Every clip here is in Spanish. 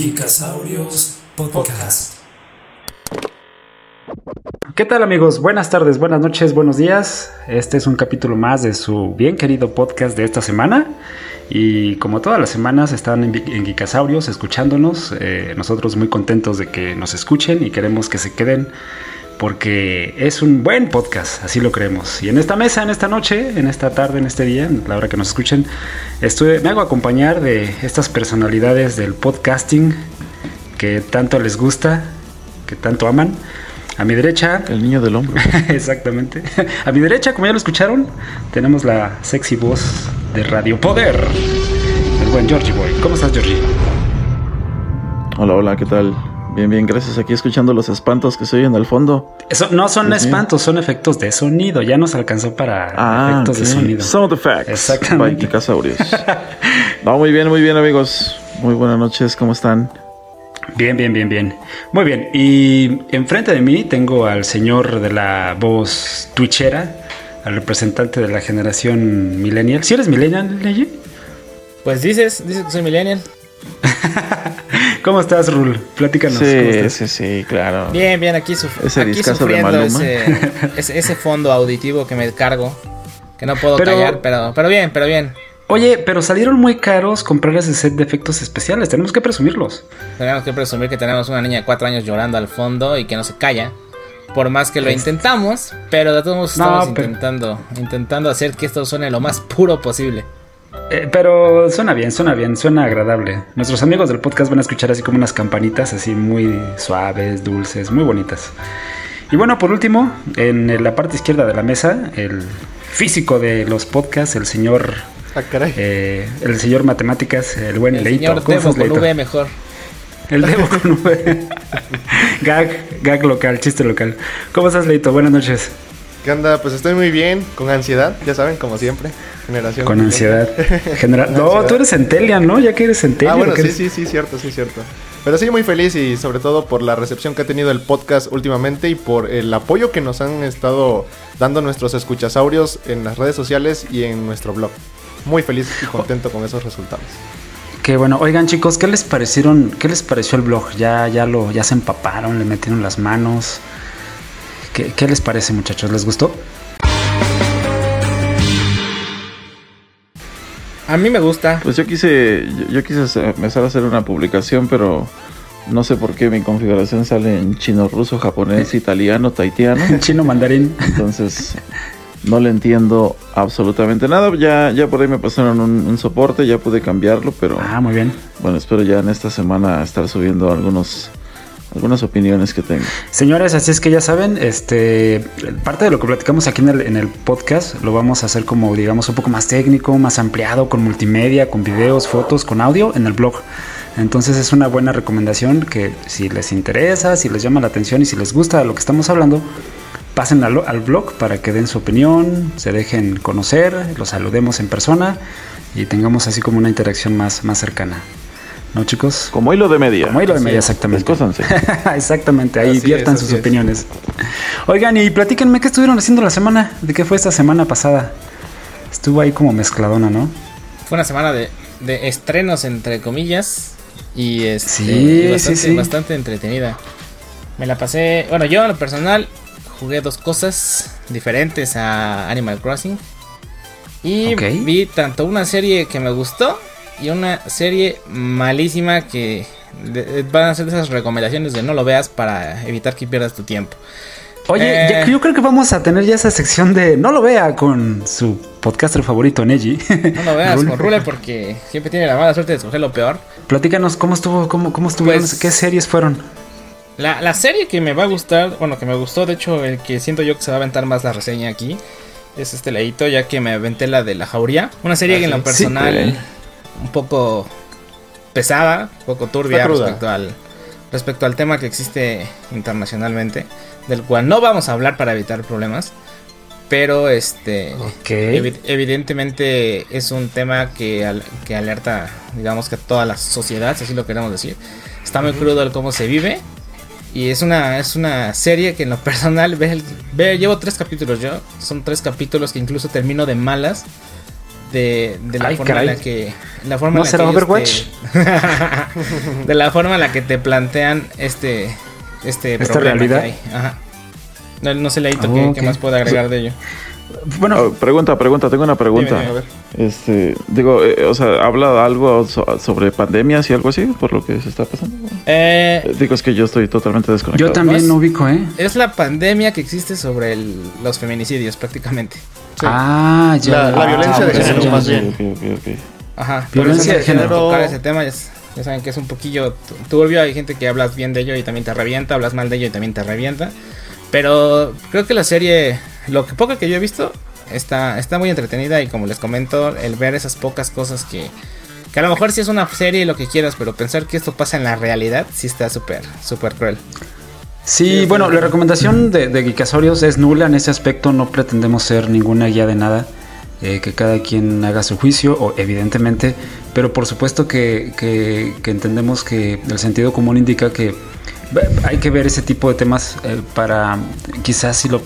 Geekasaurios Podcast. ¿Qué tal amigos? Buenas tardes, buenas noches, buenos días. Este es un capítulo más de su bien querido podcast de esta semana. Y como todas las semanas están en, en Geekasaurios escuchándonos, eh, nosotros muy contentos de que nos escuchen y queremos que se queden porque es un buen podcast, así lo creemos. Y en esta mesa, en esta noche, en esta tarde, en este día, en la hora que nos escuchen, estuve, me hago acompañar de estas personalidades del podcasting que tanto les gusta, que tanto aman. A mi derecha. El niño del hombro. exactamente. A mi derecha, como ya lo escucharon, tenemos la sexy voz de Radio Poder. El buen Georgie Boy. ¿Cómo estás, Georgie? Hola, hola, ¿qué tal? Bien, bien, gracias. Aquí escuchando los espantos que se oyen al fondo. Eso no son Dios mío. espantos, son efectos de sonido. Ya nos alcanzó para Ah, efectos de sonido. Sound effects. Exactamente. no, muy bien, muy bien, amigos. Muy buenas noches, ¿cómo están? Bien, bien, bien, bien. Muy bien. Y enfrente de mí tengo al señor de la voz twitchera, al representante de la generación millennial. ¿Si eres millennial, Leyi? Pues dices, dices que soy millennial. ¿Cómo estás, Rul? Platícanos. ¿cómo Sí, estás? sí, sí, claro. Bien, bien, aquí, suf- Ese aquí de sufriendo ese, ese, ese fondo auditivo que me cargo. Que no puedo Pero- callar, pero, pero bien, pero bien. Oye, pero salieron muy caros comprar ese set de efectos especiales. Tenemos que presumirlos. Tenemos que presumir que tenemos una niña de 4 años llorando al fondo y que no se calla. Por más que lo intentamos, pero de todos modos No, estamos pero- intentando, intentando hacer que esto suene lo más puro posible. Eh, pero suena bien, suena bien, suena agradable. Nuestros amigos del podcast van a escuchar así como unas campanitas así muy suaves, dulces, muy bonitas. Y bueno, por último, en la parte izquierda de la mesa, el físico de los podcasts, el señor, Ah, caray. eh, el señor matemáticas, el buen El Leito. señor ¿Cómo Debo con? V mejor. El Debo con V. gag, gag local, chiste local. ¿Cómo estás, Leito? Buenas noches. ¿Qué onda? Pues estoy muy bien, con ansiedad, ya saben, como siempre. Generación. Con ansiedad. Genera- Con no, ansiedad. tú eres Centelian, ¿no? Ya que eres Centelian. Ah, bueno, que sí, eres- sí, sí, cierto, sí, cierto. Pero sí, muy feliz y sobre todo por la recepción que ha tenido el podcast últimamente y por el apoyo que nos han estado dando nuestros escuchasaurios en las redes sociales y en nuestro blog. Muy feliz y contento con esos resultados. Qué bueno. Oigan, chicos, ¿qué les parecieron? ¿Qué les pareció el blog? Ya, ya lo, ya se empaparon, le metieron las manos. ¿Qué, qué les parece, muchachos? ¿Les gustó? A mí me gusta. Pues yo quise, yo, yo quise hacer- empezar a hacer una publicación, pero no sé por qué mi configuración sale en chino, ruso, japonés, italiano, taitiano. Chino mandarín. Entonces no le entiendo absolutamente nada. Ya, ya por ahí me pasaron un, un soporte, ya pude cambiarlo, pero Ah, muy bien. bueno, espero ya en esta semana estar subiendo algunos, algunas opiniones que tengo. Señores, así es que ya saben, este parte de lo que platicamos aquí en el, en el podcast lo vamos a hacer como, digamos, un poco más técnico, más ampliado, con multimedia, con videos, fotos, con audio en el blog. Entonces es una buena recomendación que si les interesa, si les llama la atención y si les gusta lo que estamos hablando, pasen al, al blog para que den su opinión, se dejen conocer, los saludemos en persona y tengamos así como una interacción más, más cercana. ¿No, chicos? Como hilo de media. Como hilo de media, exactamente. Exactamente, ahí Así viertan sus es. opiniones. Oigan, y platíquenme qué estuvieron haciendo la semana, de qué fue esta semana pasada. Estuvo ahí como mezcladona, ¿no? Fue una semana de, de estrenos, entre comillas. Y este, Sí, y bastante, sí, sí. bastante entretenida. Me la pasé. Bueno, yo en lo personal jugué dos cosas diferentes a Animal Crossing. Y vi tanto una serie que me gustó y una serie malísima que van a ser esas recomendaciones de no lo veas para evitar que pierdas tu tiempo. Oye, Eh. ya- yo creo que vamos a tener ya esa sección de no lo vea con su podcaster favorito, Neji. No lo veas con Rule porque siempre tiene la mala suerte de escoger lo peor. Platícanos cómo estuvo, cómo, cómo estuvieron, Pues- qué series fueron. La, la serie que me va a gustar, bueno, que me gustó, de hecho, el que siento yo que se va a aventar más la reseña aquí, es este leíto, ya que me aventé la de La Jauría. Una serie Ah, que en lo personal, Sí. Un poco pesada, un poco turbia respecto al, respecto al tema que existe internacionalmente, del cual no vamos a hablar para evitar problemas. Pero este evi- evidentemente es un tema que, al- que alerta, digamos que a toda la sociedad, si así lo queremos decir. Está muy crudo el cómo se vive. Y es una, es una serie que en lo personal, ve, ve- llevo tres capítulos yo. Son tres capítulos que incluso termino de malas. De, de la Ay, forma en la que la forma ¿No en la será que ellos Overwatch? te- de la forma en la que te plantean este este ¿Esta problema realidad? que hay. Ajá. No, no sé Leito Oh, qué, qué más puedo agregar de ello. Bueno, Oh, pregunta, pregunta, tengo una pregunta. Dime, A ver. Este, digo, eh, o sea, habla algo so- sobre pandemias y algo así, por lo que se está pasando. Eh, Eh, Digo, es que yo estoy totalmente desconectado. yo también no ubico, ¿eh? es la pandemia que existe sobre el- los feminicidios prácticamente. Sí. Ah, ya. La- la violencia de ya, género, ya, más ya. bien. Ajá. Violencia de género. Tocar ese tema ya, es- ya saben que es un poquillo tu- turbio. Hay gente que hablas bien de ello y también te revienta. Hablas mal de ello y también te revienta. Pero creo que la serie, lo que poco que yo he visto, está, está muy entretenida. Y como les comento, el ver esas pocas cosas que, que a lo mejor sí es una serie y lo que quieras, pero pensar que esto pasa en la realidad, sí está súper, súper cruel. Sí, bueno, la recomendación de, de Geekasorios es nula en ese aspecto. No pretendemos ser ninguna guía de nada. eh, que cada quien haga su juicio, o evidentemente, pero por supuesto que, que- que entendemos que el sentido común indica que hay que ver ese tipo de temas eh, para quizás si lo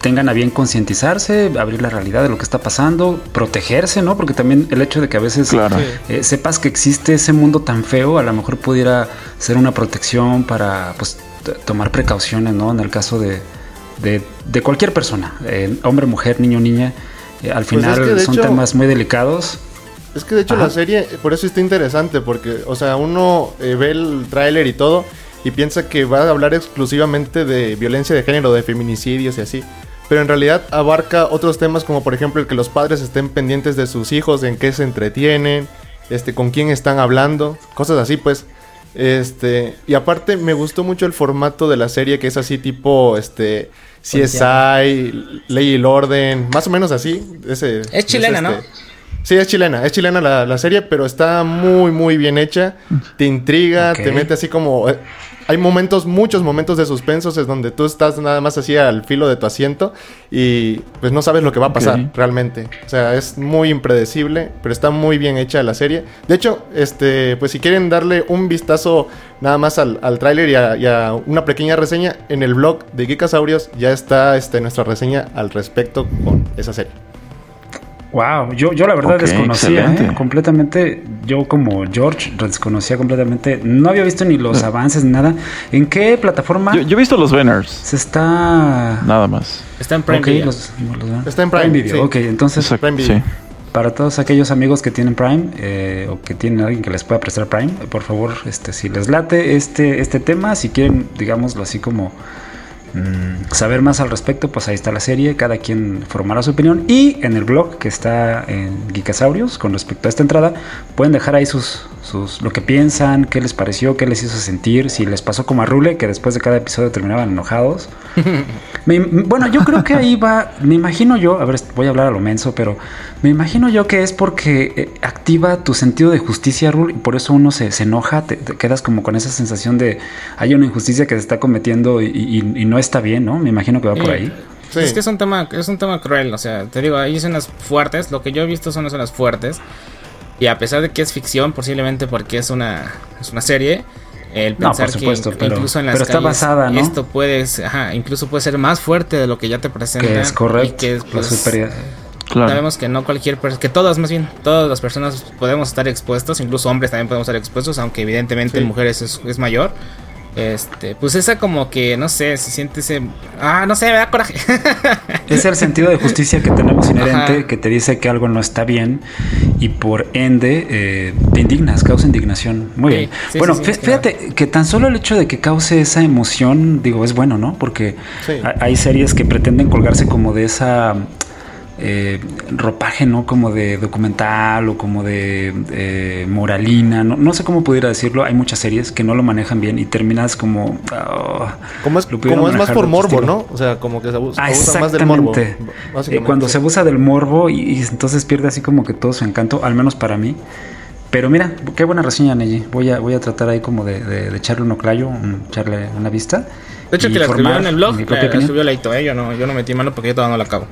tengan a bien concientizarse, abrir la realidad de lo que está pasando, protegerse, ¿no? Porque también el hecho de que a veces Claro. Eh, sepas que existe ese mundo tan feo, a lo mejor pudiera ser una protección para pues, tomar precauciones, ¿no? En el caso de, de, de cualquier persona, eh, hombre, mujer, niño, niña. eh, al Pues es final que son hecho- temas muy delicados. Es que de hecho Ajá. la serie, por eso está interesante, porque, o sea, uno eh, ve el tráiler y todo y piensa que va a hablar exclusivamente de violencia de género, de feminicidios y así. Pero en realidad abarca otros temas como por ejemplo el que los padres estén pendientes de sus hijos, en qué se entretienen, este, con quién están hablando, cosas así pues. Este, y aparte me gustó mucho el formato de la serie que es así tipo este CSI, Ley y el Orden, más o menos así. Ese, Es chilena, ¿no? Sí, es chilena, es chilena la, la serie, pero está muy, muy bien hecha. Te intriga, te mete así como... eh, hay momentos, muchos momentos de suspensos es donde tú estás nada más así al filo de tu asiento y pues no sabes lo que va a pasar realmente. O sea, es muy impredecible, pero está muy bien hecha la serie. De hecho, este, pues si quieren darle un vistazo nada más al, al tráiler y, a- y a una pequeña reseña, en el blog de Geekasaurios ya está este, nuestra reseña al respecto con esa serie. Wow, yo, yo la verdad desconocía. ¿eh? completamente, yo como George desconocía completamente, no había visto ni los avances ni nada. ¿En qué plataforma Yo, yo he visto los Banners, se está? nada más. Está en Prime Video. los- los- Está en Prime, Video. sí. Ok, entonces Exacto, Prime Video. sí. para todos aquellos amigos que tienen Prime eh, o que tienen alguien que les pueda prestar Prime, por favor, este, si les late este, este tema, si quieren, digámoslo así como mm, saber más al respecto, pues ahí está la serie, cada quien formará su opinión y en el blog que está en Geekasaurios con respecto a esta entrada, pueden dejar ahí sus, sus lo que piensan, qué les pareció, qué les hizo sentir, si les pasó como a Rule, que después de cada episodio terminaban enojados. Me- bueno, yo creo que ahí va, me imagino yo, a ver, voy a hablar a lo menso, pero me imagino yo que es porque eh, activa tu sentido de justicia, Rul, y por eso uno se, se enoja, te, te quedas como con esa sensación de hay una injusticia que se está cometiendo y, y- y no está bien, ¿no? Me imagino que va por Eh, ahí. Sí. Es que es un tema, es un tema cruel, o sea, te digo, hay escenas fuertes, lo que yo he visto son escenas fuertes. Y a pesar de que es ficción, posiblemente porque es una, es una serie, el No, pensar por supuesto, que pero- incluso en las pero está calles basada, ¿no? esto puede, ser- ajá, incluso puede ser más fuerte de lo que ya te presentan. Que es correcto. Y que la pues. Claro. Sabemos que no cualquier persona, que todas más bien, todas las personas podemos estar expuestos, incluso hombres también podemos estar expuestos, aunque evidentemente Sí. en mujeres es, es mayor. Este, pues esa como que, no sé, se siente ese... Ah, no sé, me da coraje. Es el sentido de justicia que tenemos inherente Ajá. que te dice que algo no está bien y por ende eh, te indignas, causa indignación. Muy Sí, bien. sí, bueno, sí, sí, fí- es que fíjate que tan solo el hecho de que cause esa emoción, digo, es bueno, ¿no? Porque hay series que pretenden colgarse como de esa eh, ropaje, ¿no? Como de documental o como de eh, moralina, no, no sé cómo pudiera decirlo. Hay muchas series que no lo manejan bien y terminas como... ah, Como es, como es más por morbo. ¿no? O sea, como que se abusa, Ah, abusa más del morbo. Eh, cuando sí. se abusa del morbo y, y entonces pierde así como que todo su encanto, al menos para mí. Pero mira, qué buena reseña, Neji. Voy a, voy a tratar ahí como de, de- de echarle un oclayo, un- echarle una vista. De hecho, que la escribió en el blog, la, la escribió Leito, ¿eh? Yo no, yo no metí mano porque yo todavía no la acabo.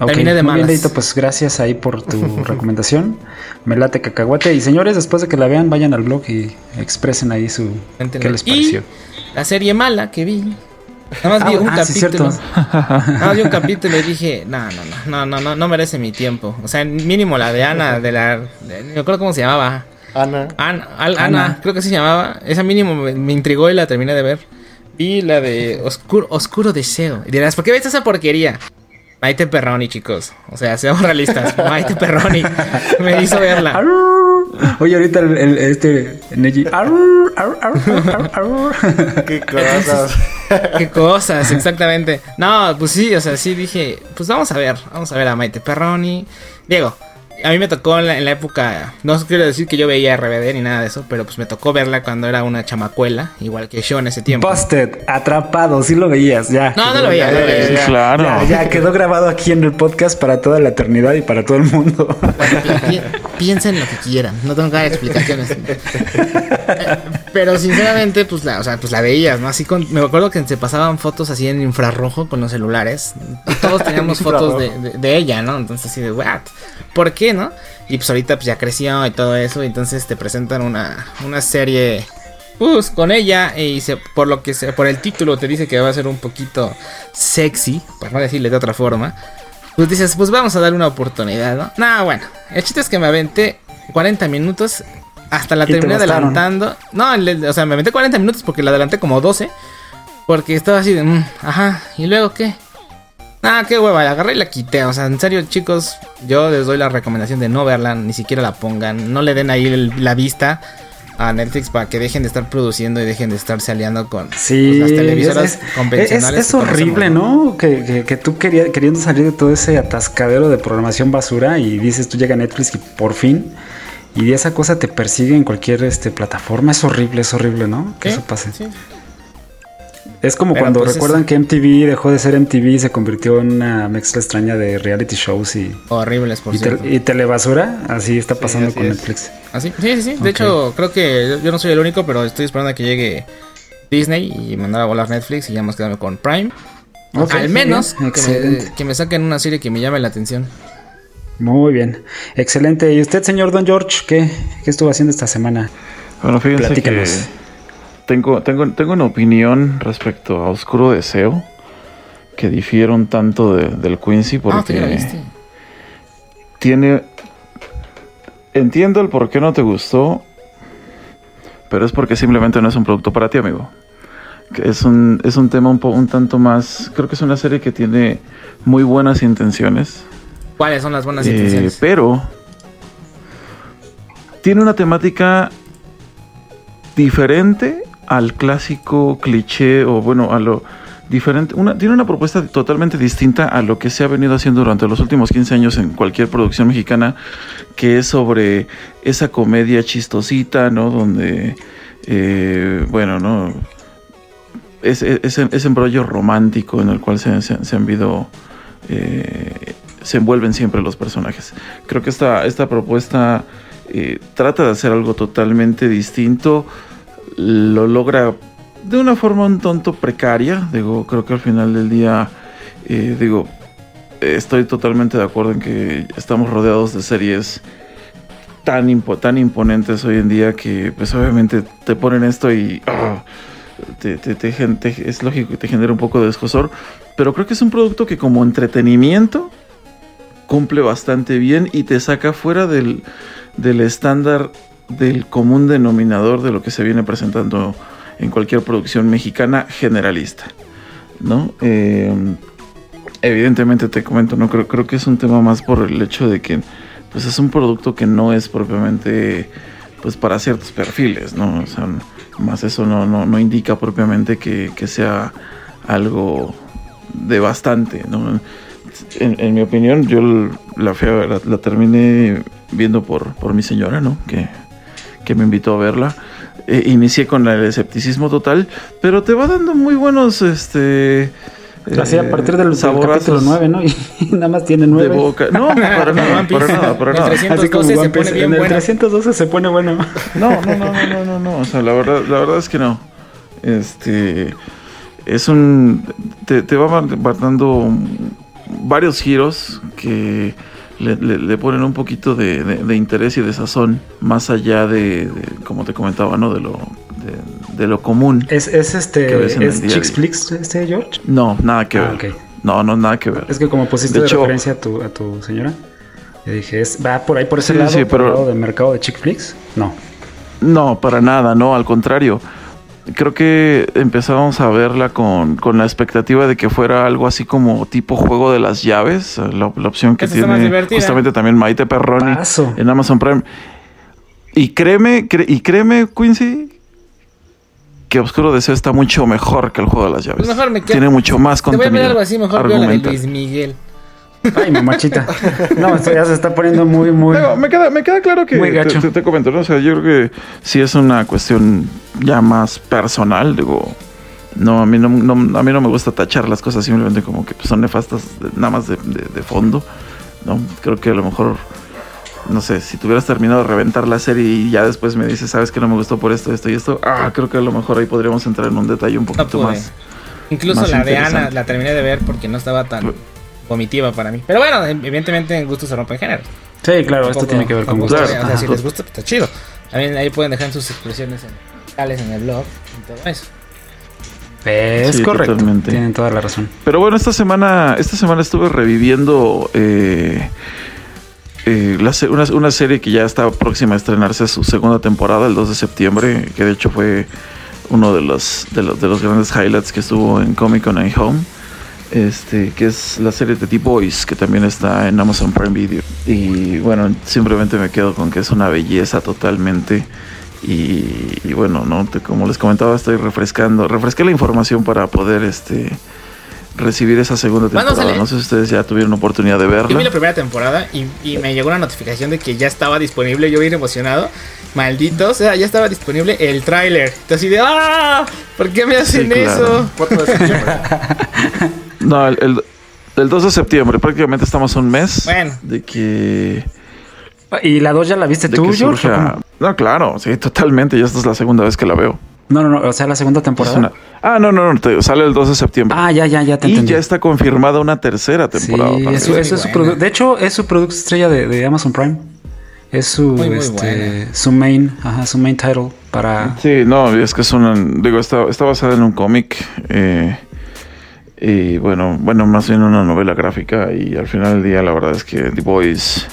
Ok, Terminé de muy bien, malas. Leito, pues gracias ahí por tu recomendación. Me late cacahuate. Y señores, después de que la vean, vayan al blog y expresen ahí su... Cuéntenme. ¿Qué les Y pareció? la serie mala que vi Nada más vi Ah, un ah, sí, capítulo. cierto. Nada más vi un capítulo y dije, no, no, no, no, no, no, no merece mi tiempo. O sea, mínimo la de Ana, de la. de- acuerdo cómo se llamaba. Ana. Ana, Al- Ana. Ana, creo que así se llamaba. Esa mínimo me, me intrigó y la terminé de ver. Vi la de Oscuro, Oscuro Deseo. Y dirás, ¿por qué ves esa porquería? Maite Perroni, chicos. O sea, seamos realistas. Maite Perroni me hizo verla. Oye, ahorita el, el- este Neji. Qué cosas. Qué cosas, exactamente. No, pues sí, o sea, sí dije, pues vamos a ver, vamos a ver a Maite Perroni. Diego, a mí me tocó en la, en la época, no quiero decir que yo veía RBD ni nada de eso, pero pues me tocó verla cuando era una chamacuela, igual que yo en ese tiempo. Busted, atrapado, sí lo veías, ya. No, no lo veía, no lo veía. Claro. Ya, ya quedó grabado aquí en el podcast para toda la eternidad y para todo el mundo. Pi- pi- Piensen lo que quieran, no tengo que dar explicaciones. Pero sinceramente, pues la, o sea, pues la veías, ¿no? Así con, me acuerdo que se pasaban fotos así en infrarrojo con los celulares. Y todos teníamos fotos de, de- de ella, ¿no? Entonces así de, ¿what? ¿Por qué, no? Y pues ahorita pues ya creció y todo eso. Y entonces te presentan una, una serie. Pues con ella. Y se, por lo que se, por el título te dice que va a ser un poquito sexy. Por no decirle de otra forma. Pues dices, pues vamos a dar una oportunidad, ¿no? No, bueno. El chiste es que me aventé 40 minutos. Hasta la terminé adelantando. No, le- o sea, me aventé 40 minutos porque la adelanté como 12. Porque estaba así de, mm, ajá, ¿y luego qué? Ah, qué hueva, la agarré y la quité. O sea, en serio, chicos, yo les doy la recomendación de no verla, ni siquiera la pongan. No le den ahí el- la vista a Netflix para que dejen de estar produciendo y dejen de estarse aliando con Sí, pues, las televisoras es, es- convencionales. es conocemos, horrible, ¿no? Que, que- que tú quería- queriendo salir de todo ese atascadero de programación basura y dices tú llega a Netflix y por fin y esa cosa te persigue en cualquier este, plataforma. Es horrible, es horrible, ¿no? Que Sí, eso pase. sí. Es como Pero, cuando pues, recuerdan es- que MTV dejó de ser MTV y se convirtió en una mezcla extraña de reality shows y, Horribles, por y, cierto. tel- y telebasura. Así está pasando así con es. Netflix. ¿Ah, sí? Sí, sí. De hecho, creo que yo, no soy el único, pero estoy esperando a que llegue Disney y mandar a volar Netflix y ya más quedarme con Prime. Al menos que me, que me saquen una serie que me llame la atención. Muy bien. Excelente. ¿Y usted, señor Don George, qué, qué estuvo haciendo esta semana? Bueno, fíjense Platícanos. que tengo, tengo, tengo una opinión respecto a Oscuro Deseo que difieron tanto de- del Quincy Ah, porque viste. tiene... Entiendo el por qué no te gustó, pero es porque simplemente no es un producto para ti, amigo. Es un, es un tema un, po- un tanto más... Creo que es una serie que tiene muy buenas intenciones. ¿Cuáles son las buenas Eh, intenciones? pero tiene una temática diferente al clásico cliché o bueno, a lo diferente. Una, tiene una propuesta totalmente distinta a lo que se ha venido haciendo durante los últimos 15 años en cualquier producción mexicana, que es sobre esa comedia chistosita, ¿no? Donde, eh, bueno, ¿no? Ese, embrollo romántico en el cual se, se- se han visto eh, se envuelven siempre los personajes. Creo que esta, esta propuesta eh, trata de hacer algo totalmente distinto, lo logra de una forma un tonto precaria, digo, creo que al final del día, eh, digo, estoy totalmente de acuerdo en que estamos rodeados de series tan, impo- tan imponentes hoy en día que pues obviamente te ponen esto y ah, te, te- te- es lógico que te genera un poco de descosor, pero creo que es un producto que como entretenimiento cumple bastante bien y te saca fuera del, del estándar del común denominador de lo que se viene presentando en cualquier producción mexicana generalista, ¿no? Eh, evidentemente te comento, no creo, creo que es un tema más por el hecho de que pues es un producto que no es propiamente pues para ciertos perfiles, ¿no? O sea, más eso no, no, no indica propiamente que, que sea algo de bastante, ¿no? En, mi opinión, yo la fea la, la terminé viendo por, por mi señora, ¿no? Que, que me invitó a verla. Eh, inicié con el escepticismo total, pero te va dando muy buenos, este... Así a eh, partir del, del capítulo 9, ¿no? Y nada más tiene de 9. boca. No, para nada, para nada, para El nada. 300. Así como 212 se One pone bien en el bueno. 312 se pone bueno. No, no, no, no, no, no, no. O sea, la verdad, la verdad es que no. Este es un te, te va dando varios giros que le, le- le ponen un poquito de, de- de interés y de sazón más allá de, de, como te comentaba, ¿no? De lo de, lo común. ¿Es, es este. ¿Es Chicks. Flicks este, George? No, nada que Ah, ver. No, no, nada que ver. Es que como pusiste De hecho- referencia a tu, a tu señora, le dije, ¿es, ¿va por ahí por ese Sí, lado? sí, por pero- el lado del mercado de Chick Flicks? No. No, para nada, no, al contrario. Creo que empezábamos a verla con, con la expectativa de que fuera algo así como tipo juego de las llaves, la, la opción que Esa tiene justamente también Maite Perroni Paso. en Amazon Prime. Y créeme, cre- y créeme, Quincy, que Oscuro Deseo está mucho mejor que el juego de las llaves. Pues mejor me quedo- Tiene mucho más Te voy a contenido. ver algo así, mejor veo la de. Luis Miguel. Ay, mamachita. No, esto ya se está poniendo muy, muy. Digo, me, queda, me queda claro que Muy te, gacho. te- te comento, ¿no? O sea, yo creo que sí es una cuestión ya más personal, digo. No, a mí no, no- a mí no me gusta tachar las cosas simplemente como que son nefastas de- nada más de, de- de fondo, ¿no? Creo que a lo mejor, no sé, si tuvieras terminado de reventar la serie y ya después me dices, sabes que no me gustó por esto, esto y esto, ah, creo que a lo mejor ahí podríamos entrar en un detalle un No poquito más. Incluso más la de Ana la terminé de ver porque no estaba tan vomitiva para mí. Pero bueno, evidentemente en gusto se rompen géneros. Sí, claro, esto tiene que ver con gustos. Claro. O sea, si les gusta, pues está chido. También ahí pueden dejar sus expresiones en, en el blog y todo eso. Es Sí, correcto. totalmente. Tienen toda la razón. Pero bueno, esta semana, esta semana estuve reviviendo eh, eh, la una, una serie que ya está próxima a estrenarse su segunda temporada, el 2 de septiembre, que de hecho fue uno de los, de los, de los grandes highlights que estuvo en Comic Con and Home. Este, que es la serie de The Boys, que también está en Amazon Prime Video. Y bueno, simplemente me quedo con que es una belleza totalmente. Y, y bueno, no Te- como les comentaba, estoy refrescando, refresqué la información para poder este recibir esa segunda ¿Cuándo temporada. No sé si ustedes ya tuvieron oportunidad de Yo vi la verla. primera temporada y, y me llegó una notificación de que ya estaba disponible. Yo bien emocionado. Maldito, o sea, ya estaba disponible el tráiler. Entonces así de ¡Ah! ¿Por qué me hacen Sí, claro. eso? 4 de septiembre. No, el, el, el 2 de septiembre, prácticamente estamos a un mes Bueno. de que, ¿Y la 2 ya la viste tú, George? No, claro, sí, totalmente. Ya esta es la segunda vez que la veo. No, no, no. O sea, la segunda temporada. una- Ah, no, no, no, te- sale el 2 de septiembre. Ah, ya, ya, ya te y entendí. ya está confirmada una tercera Sí, temporada. también. eso, es su produ- De hecho, es su producto estrella de, de Amazon Prime. Es su, Muy, muy este, su main, ajá, su main title para. Sí, no, es que es una. Digo, está, está basada en un cómic. eh, y bueno, bueno, más bien una novela gráfica. Y al final del día, la verdad es que The Boys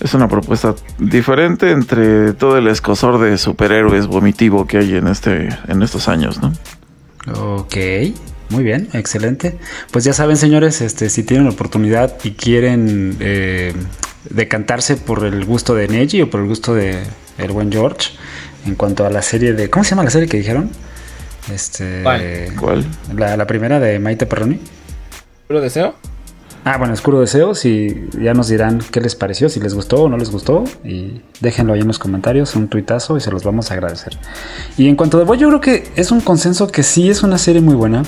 es una propuesta diferente entre todo el escosor de superhéroes vomitivo que hay en este en estos años, ¿no? Ok, muy bien, excelente. Pues ya saben, señores, este, si tienen oportunidad y quieren eh, decantarse por el gusto de Neji o por el gusto de el buen George, en cuanto a la serie de. ¿Cómo se llama la serie que dijeron? Este. ¿Cuál? ¿Cuál? La, la primera de Maite Perroni. ¿Lo deseo? Ah, bueno, Oscuro Deseos y ya nos dirán qué les pareció, si les gustó o no les gustó y déjenlo ahí en los comentarios, un tuitazo y se los vamos a agradecer. Y en cuanto a The Boy, yo creo que es un consenso que sí es una serie muy buena.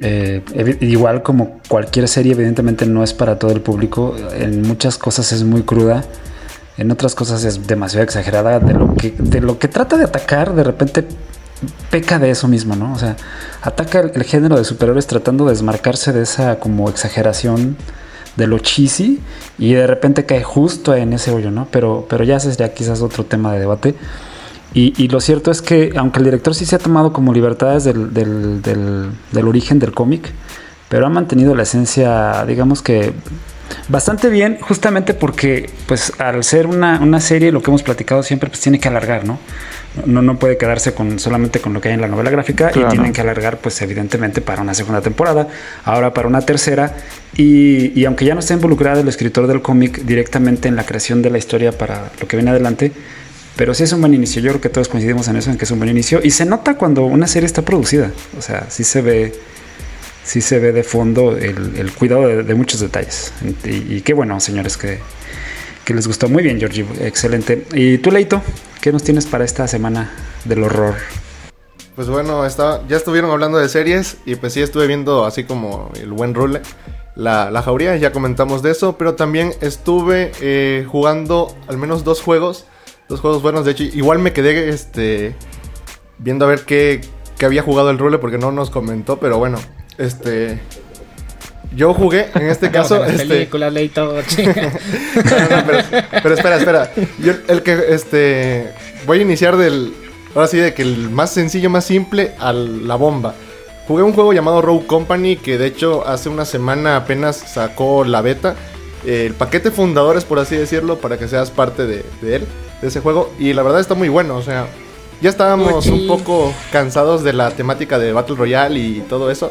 Eh, igual como cualquier serie, evidentemente no es para todo el público. En muchas cosas es muy cruda. En otras cosas es demasiado exagerada. De lo que, de lo que trata de atacar, de repente peca de eso mismo, ¿no? O sea, ataca el, género de superhéroes tratando de desmarcarse de esa como exageración de lo cheesy y de repente cae justo en ese hoyo, ¿no? Pero, pero ya sería quizás otro tema de debate. Y, lo cierto es que, aunque el director sí se ha tomado como libertades del origen del cómic, pero ha mantenido la esencia, digamos que bastante bien, justamente porque, pues, al ser una, una serie, lo que hemos platicado siempre, pues tiene que alargar, ¿no? No, no puede quedarse con solamente con lo que hay en la novela gráfica Claro. y tienen que alargar, pues, evidentemente, para una segunda temporada, ahora para una tercera. Y, y aunque ya no está involucrado el escritor del cómic directamente en la creación de la historia para lo que viene adelante, pero sí es un buen inicio. Yo creo que todos coincidimos en eso, en que es un buen inicio. Y se nota cuando una serie está producida. O sea, sí se ve, sí se ve de fondo el, cuidado de, muchos detalles. Y, y qué bueno, señores, que, que les gustó. Muy bien, Georgie. Excelente. ¿Y tú, Leito? ¿Qué nos tienes para esta semana del horror? Pues bueno, está, ya estuvieron hablando de series y pues sí estuve viendo así como el buen rule, la, la jauría, ya comentamos de eso, pero también estuve eh, jugando al menos dos juegos, dos juegos buenos, de hecho igual me quedé este, viendo a ver qué, qué había jugado el rule porque no nos comentó, pero bueno, este... Yo jugué, en este caso, este, películas, leí todo, chinga. no, no, pero, pero espera, espera. Yo, el que, este, voy a iniciar del, ahora sí, de que el más sencillo, más simple, a la bomba. Jugué un juego llamado Rogue Company que de hecho hace una semana apenas sacó la beta. eh, el paquete fundadores, por así decirlo, para que seas parte de, de él, de ese juego. Y la verdad está muy bueno, o sea, ya estábamos Oye. un poco cansados de la temática de Battle Royale y todo eso.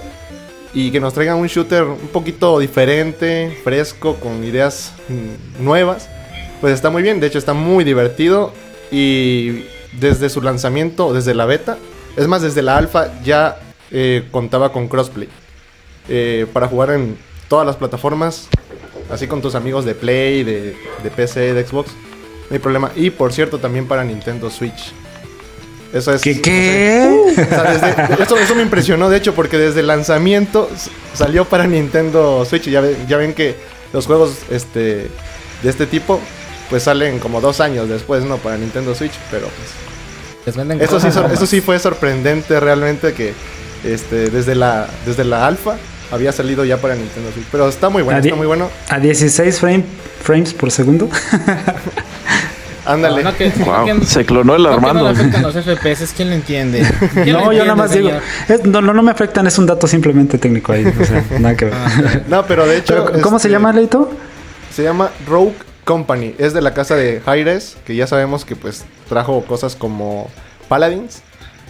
Y que nos traigan un shooter un poquito diferente, fresco, con ideas mm, nuevas. Pues está muy bien, de hecho está muy divertido. Y desde su lanzamiento, desde la beta, es más, desde la alfa ya eh, contaba con crossplay. Eh, para jugar en todas las plataformas, así con tus amigos de Play, de, de PC, de Xbox. No hay problema. Y por cierto, también para Nintendo Switch. Eso es. ¿Qué? qué? o sea, desde- eso, eso me impresionó, de hecho, porque desde el lanzamiento salió para Nintendo Switch. Y ya, ve- ya ven que los juegos este, de este tipo, pues salen como dos años después, ¿no? Para Nintendo Switch, pero pues Les eso sí, eso sí fue sorprendente realmente que este, desde la desde la alfa había salido ya para Nintendo Switch. Pero está muy bueno, está muy bueno. A 16 frame- frames por segundo. Ándale. No, no, que- Wow, que- se clonó el no, que no Armando. le afectan los FPS, ¿quién lo entiende? ¿Quién lo No, yo nada más digo. es- no, no, no me afectan, es un dato simplemente técnico ahí. O sea, nada que ver. Ah, No, pero de hecho. Pero, ¿Cómo se este, llama, Leito? Se llama Rogue Company. Es de la casa de Hi-Res, que ya sabemos que pues trajo cosas como Paladins.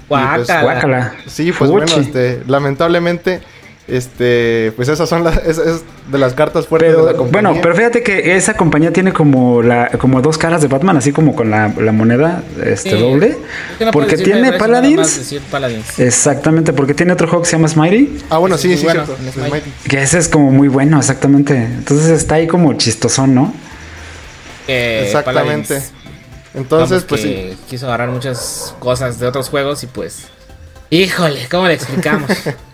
guácala. pues, Guácala. Sí, pues Fuchi. bueno, este, lamentablemente, este, pues esas son las, es, es de las cartas fuertes de la Pero, compañía. bueno, pero fíjate que esa compañía tiene como la como dos caras de Batman, así como con la, la moneda este Sí. doble. No porque tiene Paladins. Exactamente, porque tiene otro juego que se llama Smitey. Ah, bueno, sí, sí, bueno, cierto. Que ese es como muy bueno, exactamente. Entonces está ahí como chistosón, ¿no? Eh, Exactamente. Paladins, Entonces, vamos, pues sí. quiso agarrar muchas cosas de otros juegos y pues... Híjole, ¿cómo le explicamos?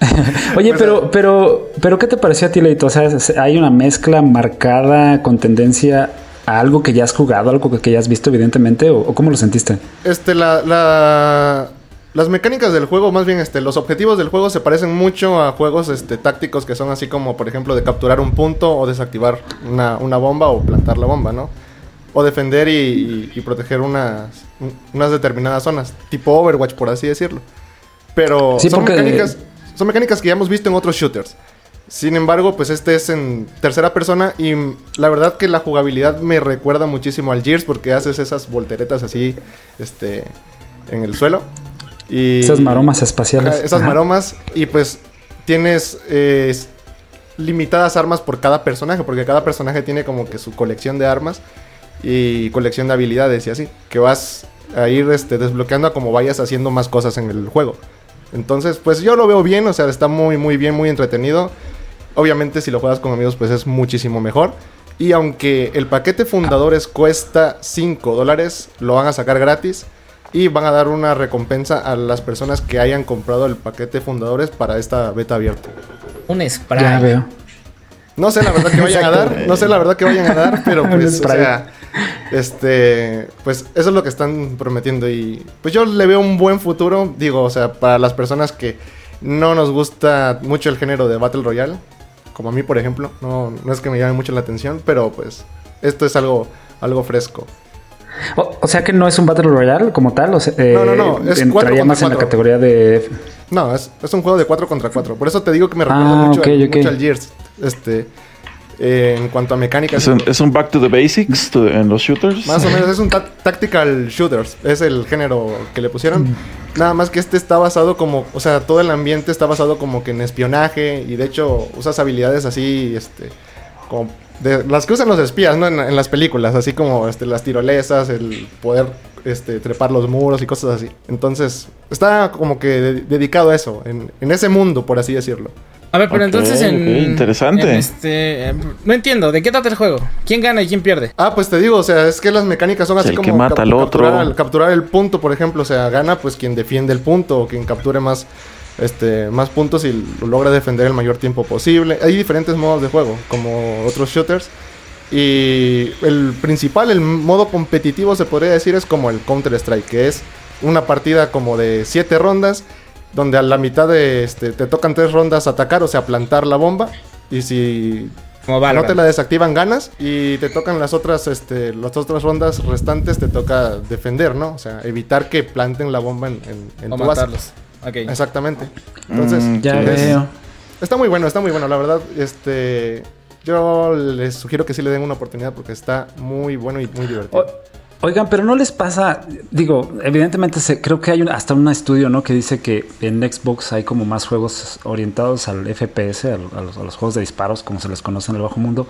Oye, pero, pero, pero, ¿qué te pareció a ti, Leito? O sea, hay una mezcla marcada con tendencia a algo que ya has jugado, algo que, ya has visto, evidentemente, o, o cómo lo sentiste? Este, la, la- las mecánicas del juego, más bien, este, los objetivos del juego se parecen mucho a juegos, este, tácticos que son así como, por ejemplo, de capturar un punto o desactivar una, una bomba o plantar la bomba, ¿no? O defender y, y- y proteger unas, unas determinadas zonas, tipo Overwatch, por así decirlo. Pero Sí, son porque- mecánicas, son mecánicas que ya hemos visto en otros shooters. Sin embargo, pues este es en tercera persona y la verdad que la jugabilidad me recuerda muchísimo al Gears porque haces esas volteretas así, este, en el suelo. Y, Esas maromas espaciales. Esas Ajá. maromas y pues tienes eh, limitadas armas por cada personaje porque cada personaje tiene como que su colección de armas y colección de habilidades y así que vas a ir este, desbloqueando a como vayas haciendo más cosas en el juego. Entonces, pues yo lo veo bien, o sea, está muy, muy bien, muy entretenido. Obviamente, si lo juegas con amigos, pues es muchísimo mejor. Y aunque el paquete fundadores cuesta 5 dólares, lo van a sacar gratis. Y van a dar una recompensa a las personas que hayan comprado el paquete fundadores para esta beta abierta. Un spray. Ya veo. No sé la verdad que vayan a dar, no sé la verdad que vayan a dar, pero pues, o sea, este, pues eso es lo que están prometiendo y pues yo le veo un buen futuro, digo, o sea, para las personas que no nos gusta mucho el género de Battle Royale, como a mí, por ejemplo, no, no es que me llame mucho la atención, pero pues esto es algo, algo fresco. O, o sea que no es un Battle Royale como tal. O sea, eh, No, no, no, es cuatro entraría contra más en la categoría de. No, es, es un juego de 4 contra 4, por eso te digo que me recuerda Ah, mucho, ok, al, ok. mucho al Gears, este, eh, en cuanto a mecánicas. Es un, es un back to the basics to- en los shooters. Más o menos es un ta- tactical shooters, es el género que le pusieron. Nada más que este está basado como, o sea, todo el ambiente está basado como que en espionaje y de hecho usas habilidades así, este, como de las que usan los espías, ¿no? En, en las películas, así como este, las tirolesas, el poder este, trepar los muros y cosas así. Entonces, está como que de- dedicado a eso, en, en ese mundo, por así decirlo. A ver, pero entonces en... interesante. en este, eh, no entiendo, ¿de qué trata el juego? ¿Quién gana y quién pierde? Ah, pues te digo, o sea, es que las mecánicas son así El como que mata al otro. Capturar, el- capturar el punto, por ejemplo, o sea, gana pues quien defiende el punto o quien capture más este más puntos y lo logra defender el mayor tiempo posible. Hay diferentes modos de juego, como otros shooters. Y el principal, el modo competitivo se podría decir es como el Counter Strike, que es una partida como de 7 rondas donde a la mitad de este te tocan tres rondas atacar, o sea, plantar la bomba y si Como no te la desactivan ganas y te tocan las otras, este, las otras rondas restantes te toca defender, ¿no? O sea, evitar que planten la bomba en, en, en o tu base. matarlos. Ok. Exactamente. Entonces, Mm, Ya Sí. veo. está muy bueno, está muy bueno, la verdad. Este, yo les sugiero que sí le den una oportunidad porque está muy bueno y muy divertido. O- Oigan, pero no les pasa, digo, evidentemente se, creo que hay un- hasta un estudio, ¿no? Que dice que en Xbox hay como más juegos orientados al FPS, a, los, a los juegos de disparos, como se les conoce en el bajo mundo,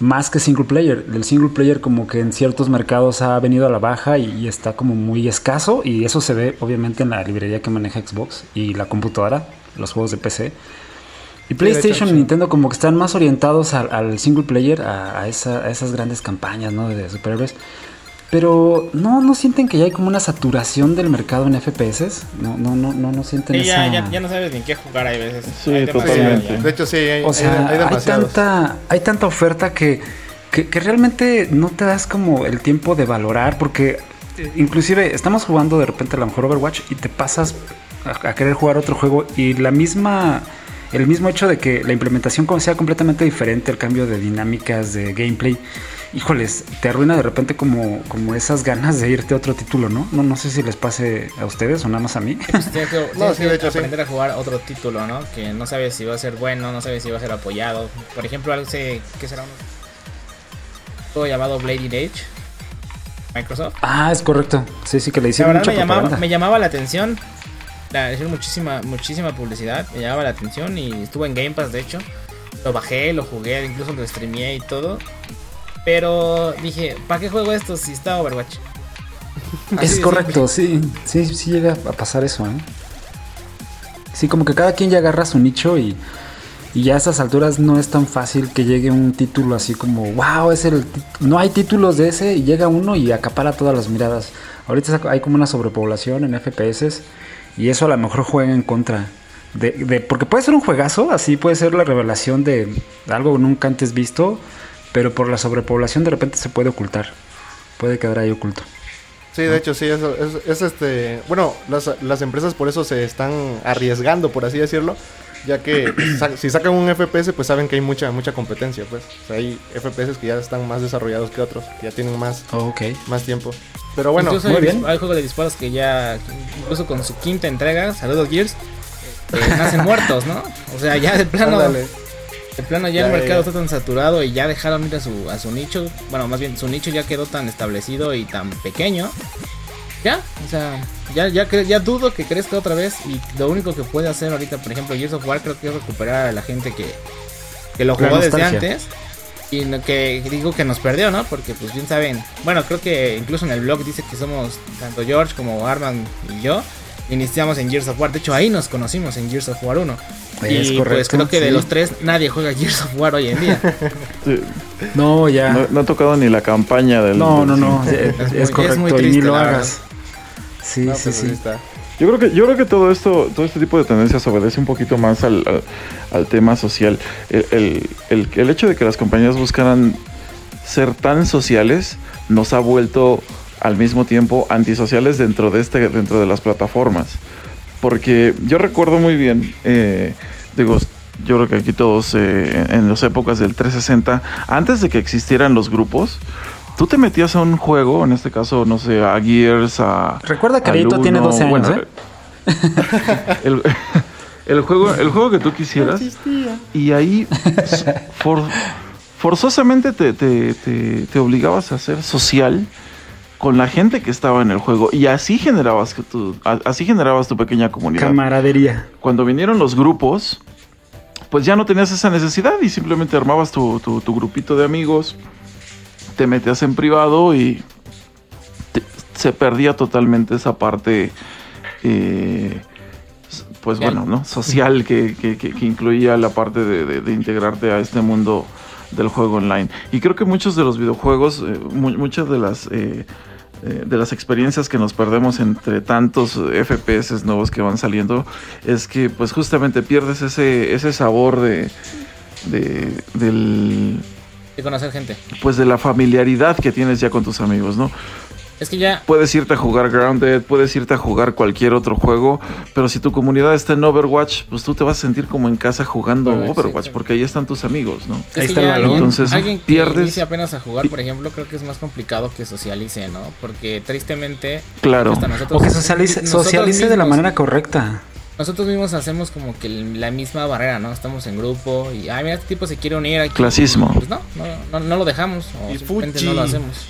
más que single player. El single player como que en ciertos mercados ha venido a la baja y, y está como muy escaso y eso se ve obviamente en la librería que maneja Xbox y la computadora, los juegos de PC. Y PlayStation y Nintendo como que están más orientados al, al single player, a, a esa- a esas grandes campañas ¿no? de superhéroes. Pero no, no sienten que ya hay como una saturación del mercado en FPS. No, no, no, no, no sienten Sí, ya, esa. ya, ya no sabes ni en qué jugar hay veces. Sí, Hay totalmente. De hecho, sí, hay, O sea, hay- hay tanta, hay tanta oferta que, que, que realmente no te das como el tiempo de valorar. Porque eh, inclusive estamos jugando de repente a lo mejor Overwatch y te pasas a, a querer jugar otro juego y la misma. El mismo hecho de que la implementación sea completamente diferente, el cambio de dinámicas, de gameplay, híjoles, te arruina de repente como, como esas ganas de irte a otro título, ¿no? No, no sé si les pase a ustedes o nada más a mí. Pues tienes que, No, tienes sí, que de hecho, sí. aprender a jugar otro título, ¿no? Que no sabes si va a ser bueno, no sabes si va a ser apoyado. Por ejemplo, algo sé, ¿qué será? Un juego llamado Blading Age. Microsoft. ah, es correcto. Sí, sí, que le La hicieron verdad mucha me llamaba, me llamaba la atención. La, hicieron muchísima, muchísima publicidad. Me llamaba la atención y estuvo en Game Pass, de hecho. Lo bajé, lo jugué, incluso lo streameé y todo. Pero dije, ¿para qué juego esto si está Overwatch? Así Es correcto, sí, sí, sí llega a pasar eso, ¿eh? Sí, como que cada quien ya agarra su nicho y, y ya a esas alturas no es tan fácil que llegue un título así como, wow, es el... No hay títulos de ese y llega uno y acapara todas las miradas. Ahorita hay como una sobrepoblación en FPS y eso a lo mejor juega en contra. De, de- porque puede ser un juegazo, así puede ser la revelación de algo nunca antes visto, pero por la sobrepoblación de repente se puede ocultar. Puede quedar ahí oculto. Sí, de hecho, sí, eso, es, es este... Bueno, las, las empresas por eso se están arriesgando, por así decirlo, ya que sa- si sacan un FPS, pues saben que hay mucha mucha competencia, pues. O sea, hay FPS que ya están más desarrollados que otros, que ya tienen más, ok. más tiempo. Pero bueno, incluso muy hay, bien. hay juegos de disparos que ya, incluso con su quinta entrega, saludos Gears, eh, nacen muertos, ¿no? O sea, ya de plano, ándale. De plano ya, Ya, el mercado ya. está tan saturado y ya dejaron ir a su, a su nicho. Bueno, más bien su nicho ya quedó tan establecido y tan pequeño. Ya, o sea, ya, ya, ya dudo que crezca otra vez y lo único que puede hacer ahorita, por ejemplo, Gears of War creo que es recuperar a la gente que, que lo jugó desde antes. Y que digo que nos perdió, ¿no? Porque pues bien saben, bueno, creo que incluso en el blog dice que somos tanto George como Arman y yo. Iniciamos en Gears of War, de hecho ahí nos conocimos en Gears of War 1. Es y pues correcto, creo que de los tres nadie juega Gears of War hoy en día. Sí, No, ya. No, no ha tocado ni la campaña del. No, no, no. Es, Es correcto. es muy y ni triste, lo hagas. Sí, No, sí, pues, sí. está. Yo creo que yo creo que todo esto todo este tipo de tendencias obedece un poquito más al, al- al tema social. El, el- el- el hecho de que las compañías buscaran ser tan sociales nos ha vuelto al mismo tiempo antisociales dentro de este dentro de las plataformas. Porque yo recuerdo muy bien, eh, digo, yo creo que aquí todos eh, en las épocas del 360, antes de que existieran los grupos, tú te metías a un juego, en este caso, no sé, a Gears, a... Recuerda que al Arito tiene Uno, 12 años, bueno, ¿eh? el, el juego, el juego que tú quisieras. Y ahí for- forzosamente te, te- te- te obligabas a ser social con la gente que estaba en el juego. Y así generabas que tu, así generabas tu pequeña comunidad. Camaradería. Cuando vinieron los grupos, pues ya no tenías esa necesidad y simplemente armabas tu, tu- tu grupito de amigos, te metías en privado y te- se perdía totalmente esa parte, eh, pues Social. bueno, ¿no? Social que, que- que- que incluía la parte de, de- de integrarte a este mundo del juego online. Y creo que muchos de los videojuegos, eh, mu- muchas de las... eh, eh, de las experiencias que nos perdemos entre tantos FPS nuevos que van saliendo es que pues justamente pierdes ese, ese sabor de, de- del de conocer gente. pues de la familiaridad que tienes ya con tus amigos, ¿no? Es que ya. Puedes irte a jugar Grounded, puedes irte a jugar cualquier otro juego, pero si tu comunidad está en Overwatch, pues tú te vas a sentir como en casa jugando Overwatch, sí, porque ahí están tus amigos, ¿no? Es Ahí está el balón. Entonces, alguien que pierdes- inicia apenas a jugar, por ejemplo, creo que es más complicado que socialice, ¿no? Porque tristemente. Claro. hasta nosotros- O que socialice, socialice de la manera correcta. Nosotros mismos hacemos como que la misma barrera, ¿no? Estamos en grupo y, ay, mira, este tipo se quiere unir aquí. Clasismo. Pues no, no, no, no lo dejamos o Y no lo hacemos.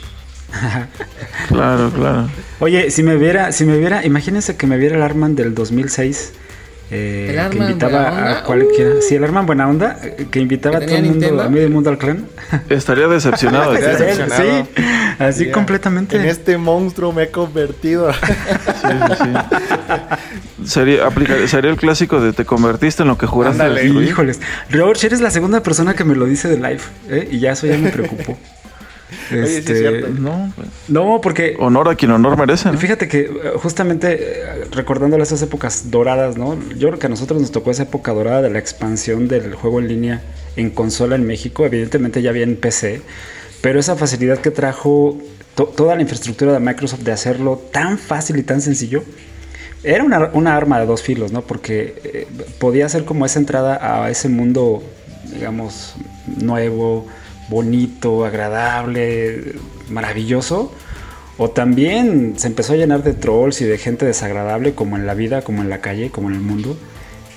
Claro, claro. Oye, si me viera, si me viera, imagínense que me viera el Arman del 2006. eh, ¿El que Arman invitaba Buena Onda? a cualquiera. Sí, el Arman Buena Onda, eh, que invitaba a ¿Que todo el mundo, Nintendo? a medio mundo al clan. Estaría decepcionado Estaría. Sí, así completamente. En este monstruo me he convertido. Sí, sí. Sería, aplicar- sería el clásico de te convertiste en lo que juraste Ándale. Híjoles, George, eres la segunda persona que me lo dice de live, ¿eh? y ya eso ya me preocupó. Oye, sí es Este, cierto. No, pues, no, porque honor a quien honor merece. ¿no? Fíjate que eh, justamente eh, recordando esas épocas doradas, ¿no? Yo creo que a nosotros nos tocó esa época dorada de la expansión del juego en línea en consola en México. Evidentemente ya había en PC, pero esa facilidad que trajo to- toda la infraestructura de Microsoft de hacerlo tan fácil y tan sencillo. Era una, una arma de dos filos, ¿no? Porque eh, podía ser como esa entrada a ese mundo, digamos, nuevo, bonito, agradable, maravilloso. O también se empezó a llenar de trolls y de gente desagradable, como en la vida, como en la calle, como en el mundo.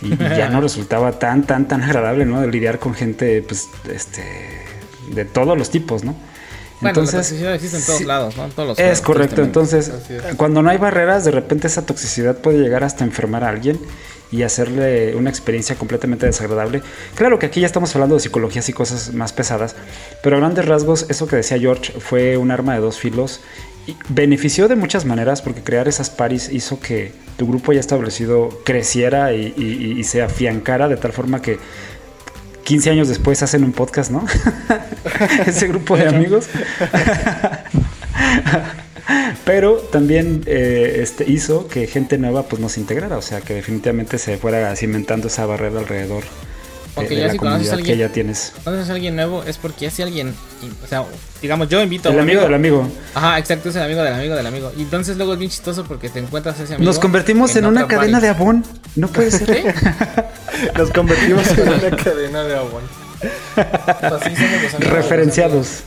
Y ya no resultaba tan, tan, tan agradable, ¿no? De lidiar con gente, pues, este, de todos los tipos, ¿no? Bueno, la toxicidad existe en todos sí, lados, ¿no? En todos los es correcto, entonces cuando no hay barreras, de repente esa toxicidad puede llegar hasta enfermar a alguien y hacerle una experiencia completamente desagradable. Claro que aquí ya estamos hablando de psicologías y cosas más pesadas, pero a grandes rasgos eso que decía George fue un arma de dos filos y benefició de muchas maneras porque crear esas paris hizo que tu grupo ya establecido creciera y, y- y se afiancara de tal forma que 15 años después hacen un podcast, ¿no? Ese grupo de amigos. Pero también eh, este, hizo que gente nueva pues nos integrara, o sea que definitivamente se fuera cimentando esa barrera alrededor de- Porque de, ya la si conoces a comunidad que alguien- ya tienes. Cuando es alguien nuevo es porque si alguien, o sea, digamos, yo invito a El un amigo del amigo. Ajá, exacto, es el amigo del amigo del amigo. Y entonces luego es bien chistoso porque te encuentras a ese amigo. Nos convertimos en, una cadena de abón. No puede ser. ¿Sí? Nos convertimos en una cadena de. Así los amigos. Referenciados.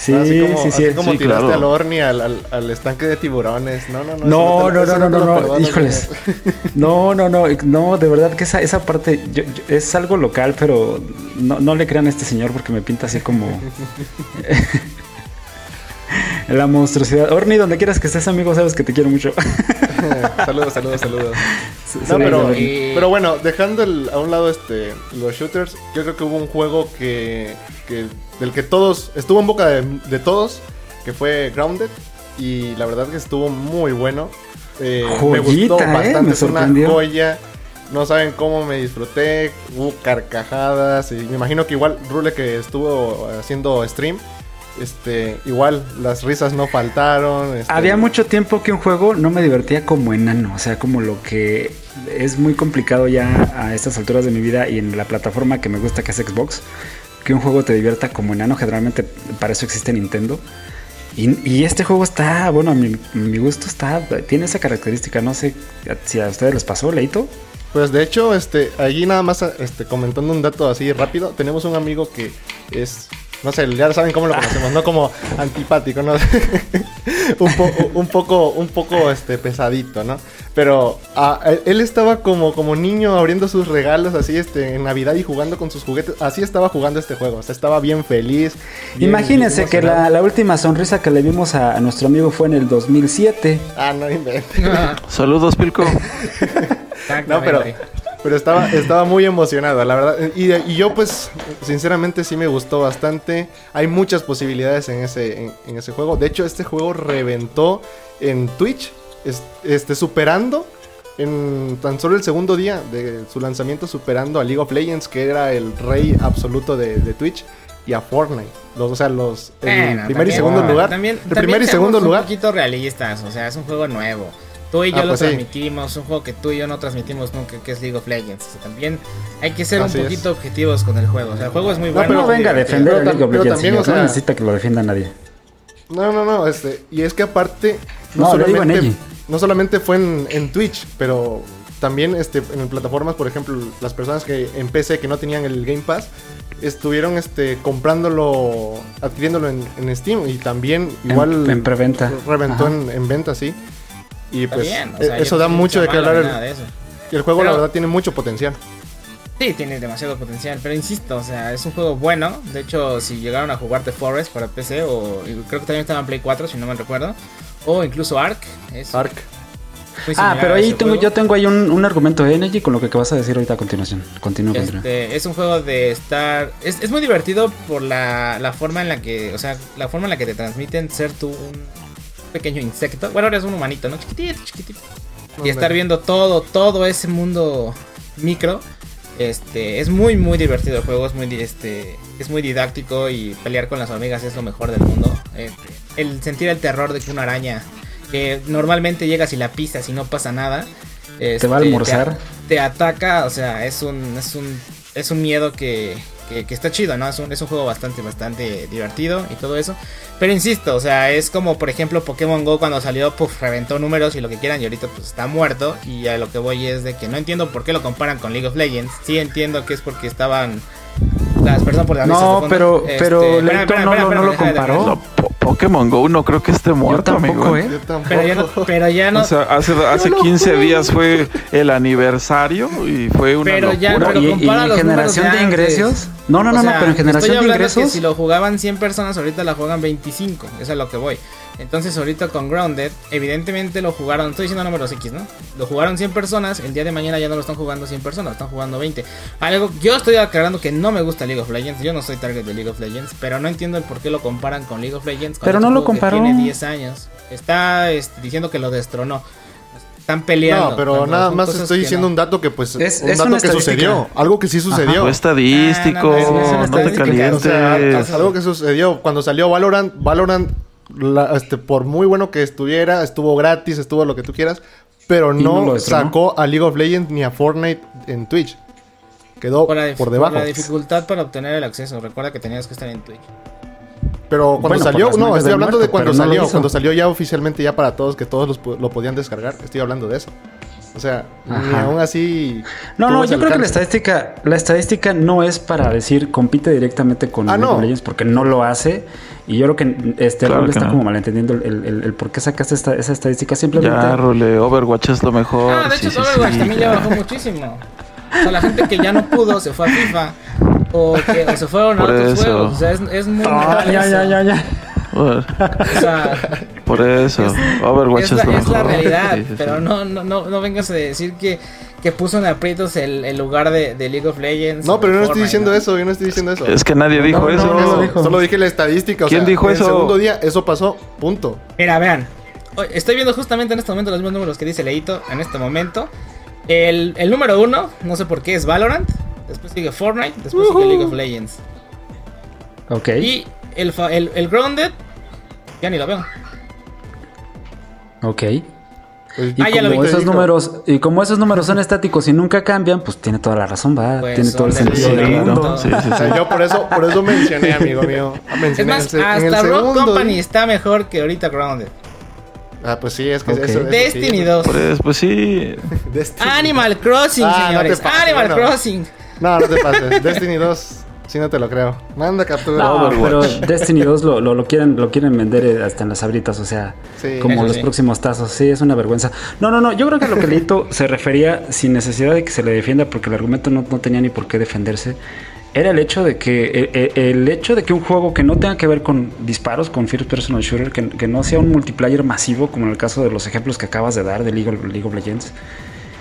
Sí, así como, sí, sí. así como Sí, tiraste claro. al Orni al, al, al estanque de tiburones. No, no, no. No, no, no, no, no, no, perdono, híjoles. No, no, no, no, de verdad que esa, esa parte yo- yo- es algo local, pero no, no le crean a este señor porque me pinta así como la monstruosidad. Orni, donde quieras que estés, amigo, sabes que te quiero mucho. saludos, saludos, saludos. No, pero. Eh, pero bueno, dejando el- a un lado este los shooters, yo creo que hubo un juego que, que del que todos estuvo en boca de, de todos, que fue Grounded y la verdad que estuvo muy bueno. Eh, me gustó eh, bastante, me es una joya. No saben cómo me disfruté, hubo carcajadas y me imagino que igual Rule que estuvo haciendo stream, este, igual las risas no faltaron. este, Había mucho tiempo que un juego no me divertía como enano, o sea, como lo que es muy complicado ya a estas alturas de mi vida y en la plataforma que me gusta que es Xbox, que un juego te divierta como enano, generalmente para eso existe Nintendo. Y, y este juego está, bueno, a mi, mi gusto está, tiene esa característica, no sé si a ustedes les pasó, Leito. Pues de hecho, este, allí nada más este, comentando un dato así rápido, tenemos un amigo que es, no sé, ya saben cómo lo conocemos, no como antipático, ¿no? un, po- un poco, un poco este, pesadito, ¿no? Pero ah, él- él estaba como, como niño abriendo sus regalos así este, en Navidad y jugando con sus juguetes. Así estaba jugando este juego, o sea, estaba bien feliz. bien- Imagínense bien que la, última sonrisa que le vimos a, a nuestro amigo fue en el 2007. Ah, no inventes. Saludos, Pilco. No, pero. Pero estaba, estaba muy emocionado, la verdad. Y, y yo, pues, sinceramente sí me gustó bastante. Hay muchas posibilidades en ese, en, en ese juego. De hecho, este juego reventó en Twitch, es- este, superando en tan solo el segundo día de su lanzamiento, superando a League of Legends, que era el rey absoluto de, de Twitch. Y a Fortnite. Los, o sea, los. El primer y segundo lugar. También, el primer y segundo un lugar. poquito realistas, o sea, es un juego nuevo. Tú y yo Ah, lo pues sí. transmitimos, un juego que tú y yo no transmitimos nunca, que es League of Legends. O sea, también hay que ser Así un es. poquito objetivos con el juego. O sea, el juego es muy No, bueno. no venga a defender pero a League of pero Legends, también, señor, o sea- no necesita que lo defienda nadie. No, no, no, este, y es que aparte, No, en solamente, Eiji. no solamente fue en, en Twitch, pero también este, en plataformas, por ejemplo, las personas que en PC que no tenían el Game Pass, estuvieron este, comprándolo, adquiriéndolo en, en Steam y también En- igual en preventa. reventó en, en venta, sí. Y Está pues bien, o sea, eso da mucho de qué hablar. El, eso. el juego, la verdad, tiene mucho potencial. Sí, tiene demasiado potencial, pero insisto, o sea, es un juego bueno. De hecho, si llegaron a jugar The Forest para PC, o creo que también estaba en Play 4, si no me recuerdo, o incluso Ark, es Ark. Ah, pero ahí tengo, yo tengo ahí un, un argumento de Energy con lo que vas a decir ahorita a continuación. Continúa, continúa. Este, es un juego de estar. Es, es muy divertido por la, la forma en la que. O sea, la forma en la que te transmiten ser tú un pequeño insecto. Bueno, ahora eres un humanito, ¿no? Chiquitito, chiquitito. Y estar viendo todo, todo ese mundo micro. Este, es muy, muy divertido el juego. Es muy, este, es muy didáctico y pelear con las hormigas es lo mejor del mundo. Este, el sentir el terror de que una araña que normalmente llegas y la pisas y no pasa nada. Te va a este, almorzar. te ataca, o sea, es un, es un, es un miedo que, que, que está chido, ¿no? Es un, es un juego bastante, bastante divertido y todo eso. Pero insisto, o sea, es como por ejemplo Pokémon Go cuando salió, pues reventó números y lo que quieran y ahorita pues está muerto. Y a lo que voy es de que no entiendo por qué lo comparan con League of Legends. Sí entiendo que es porque estaban las personas por la No, pero- pero Leito espera, no lo- comparó. Pokémon Go no creo que esté Yo muerto, tampoco, amigo. ¿eh? Yo tampoco. Pero ya no, pero ya no, O sea, hace, hace 15 días fue el aniversario y fue una Pero ya, locura. pero y, en los generación de ingresos. No, no, O no, no, pero en generación estoy de ingresos. que si lo jugaban 100 personas, ahorita la juegan 25. Eso es a lo que voy. Entonces, ahorita con Grounded, evidentemente lo jugaron. Estoy diciendo números X, ¿no? Lo jugaron 100 personas. El día de mañana ya no lo están jugando 100 personas, lo están jugando 20. Algo, yo estoy aclarando que no me gusta League of Legends. Yo no soy target de League of Legends. Pero no entiendo el por qué lo comparan con League of Legends. Pero no lo comparó. Tiene 10 años. Está este, diciendo que lo destronó. Están peleando. No, pero nada más estoy diciendo no. un dato que pues Es- un es dato que sucedió, algo que sí sucedió. Fue estadístico, Ah, no, no, es una no, te estadística. calientes. O sea, es algo que sucedió cuando salió Valorant, Valorant la- este, por muy bueno que estuviera, estuvo gratis, estuvo lo que tú quieras, pero no sacó a League of Legends ni a Fortnite en Twitch. Quedó Por la, por por debajo. la dificultad para obtener el acceso. Recuerda que tenías que estar en Twitch. Pero cuando Bueno, salió, no, estoy hablando muerto, de cuando no salió, cuando salió ya oficialmente ya para todos, que todos los lo podían descargar. Estoy hablando de eso. O sea, ni aún así. No, no, yo creo que la estadística, la estadística no es para decir compite directamente con Ah, League of. Legends porque no lo hace. Y yo creo que este Claro que está no. como malentendiendo el, el- el- el por qué sacaste esta, esa estadística. Simplemente. Ya, Role, Overwatch es lo mejor. Ah, de Sí, hecho, sí, Overwatch sí, también ya bajó muchísimo. O sea, la gente que ya no pudo se fue a FIFA. O que o se fueron a otros eso. juegos. O sea, es, es muy Ah, normal ya, ya, ya, ya. O sea, Por eso, Overwatch es es, la, es la realidad. Sí, sí, sí. pero no, no, no, no vengas a decir que, que puso en aprietos el, el lugar de, de League of Legends. No, pero yo no estoy diciendo ¿no? eso, yo no estoy diciendo eso. Es que nadie dijo no, eso. no lo dijo. Solo dije la estadística. o ¿Quién sea, dijo eso? El segundo día, eso pasó, punto. Mira, vean. Estoy viendo justamente en este momento los mismos números que dice Leito en este momento. El, el número uno, no sé por qué, es Valorant. Después sigue Fortnite. Después sigue League of Legends. Ok. Y el, fa- el, el Grounded, ya ni lo veo. Ok. Pues, Y Ah, ya lo como vi. esos números, y como esos números son estáticos y nunca cambian, pues tiene toda la razón, va. Pues tiene todo el sentido del talento. mundo. Sí, sí, O sí. sea, yo por eso, por eso mencioné, amigo mío. Es Mencioné más, el en el hasta Rock segundo Company día. está mejor que ahorita Grounded. Ah, pues sí, es que Ok. eso, eso Destiny sí. 2. Por eso, pues sí. Destiny. Animal Crossing, Ah, no señores. pases, Animal. Crossing. No, no te pases. Destiny 2, sí no te lo creo. Manda captura. No, Overwatch. pero Destiny 2 lo, lo, lo quieren, lo quieren vender eh, hasta en las abritas, o sea, Sí. como los sí. próximos tazos. Sí, es una vergüenza. No, no, no, yo creo que a lo que Leito se refería, sin necesidad de que se le defienda, porque el argumento no, no tenía ni por qué defenderse, era el hecho de que eh, eh, el hecho de que un juego que no tenga que ver con disparos, con first personal shooter, que, que no sea un multiplayer masivo, como en el caso de los ejemplos que acabas de dar de League of, League of Legends,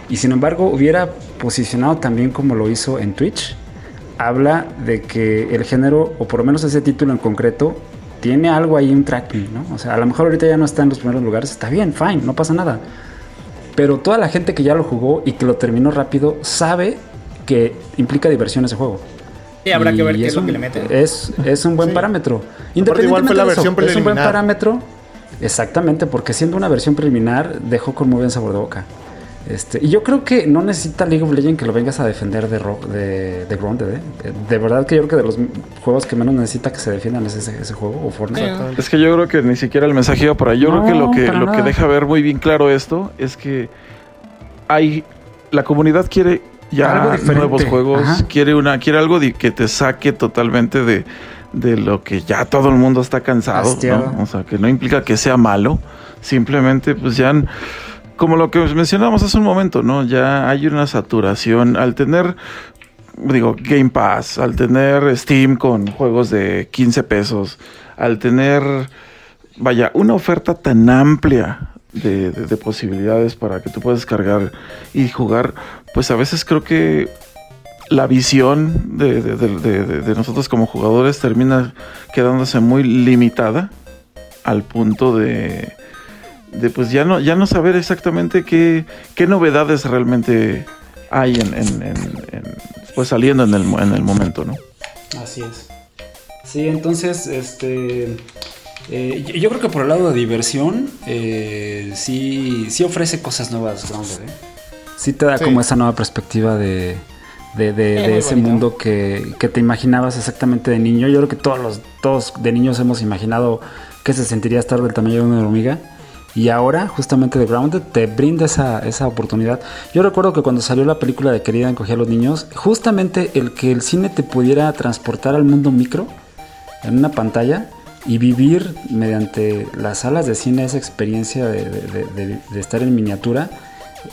y sin embargo hubiera posicionado también como lo hizo en Twitch, habla de que el género, o por lo menos ese título en concreto, tiene algo ahí, un tracking, ¿no? O sea, a lo mejor ahorita ya no está en los primeros lugares, está bien, fine, no pasa nada. Pero toda la gente que ya lo jugó y que lo terminó rápido sabe que implica diversión ese juego. Sí, habrá que ver qué es lo un- que le meten. Es, es un buen Sí. parámetro. Aparte, igual fue la de eso, versión es un buen preliminar. parámetro. Exactamente, porque siendo una versión preliminar dejó con muy buen sabor de boca. Este, y yo creo que no necesita League of Legends que lo vengas a defender de, ro- de, de Grounded, ¿eh? De, de verdad que yo creo que de los juegos que menos necesita que se defiendan es ese, ese juego o Fortnite. Sí, Es que yo creo que ni siquiera el mensaje iba por ahí. Yo No, creo que lo que lo que deja ver muy bien claro esto es que hay la comunidad quiere ya Algo diferente. nuevos juegos, Ajá. quiere una quiere algo que te saque totalmente de de lo que ya todo el mundo está cansado. O sea, que no implica que sea malo, simplemente pues ya n- como lo que mencionamos hace un momento, ¿no? Ya hay una saturación al tener digo, Game Pass, al tener Steam con juegos de 15 pesos, al tener, vaya, una oferta tan amplia de, de- de posibilidades para que tú puedas cargar y jugar, pues a veces creo que la visión de nosotros como jugadores termina quedándose muy limitada al punto de, de pues ya no, ya no saber exactamente qué, qué novedades realmente hay en, en- en- en- pues saliendo en el, en el momento, ¿no? Así es. Sí, entonces, este. eh, yo- creo que por el lado de diversión, eh, sí, sí ofrece cosas nuevas, Grounded, ¿eh? Sí te da Sí. como esa nueva perspectiva de, de, de- ese bonito. mundo que, que te imaginabas exactamente de niño. Yo creo que todos los, todos de niños hemos imaginado que se sentiría estar del tamaño de una hormiga. Y ahora, justamente The Grounded te brinda esa, esa oportunidad. Yo recuerdo que cuando salió la película de Querida encogía a los niños, justamente el que el cine te pudiera transportar al mundo micro en una pantalla y vivir mediante las salas de cine esa experiencia de, de- de- estar en miniatura,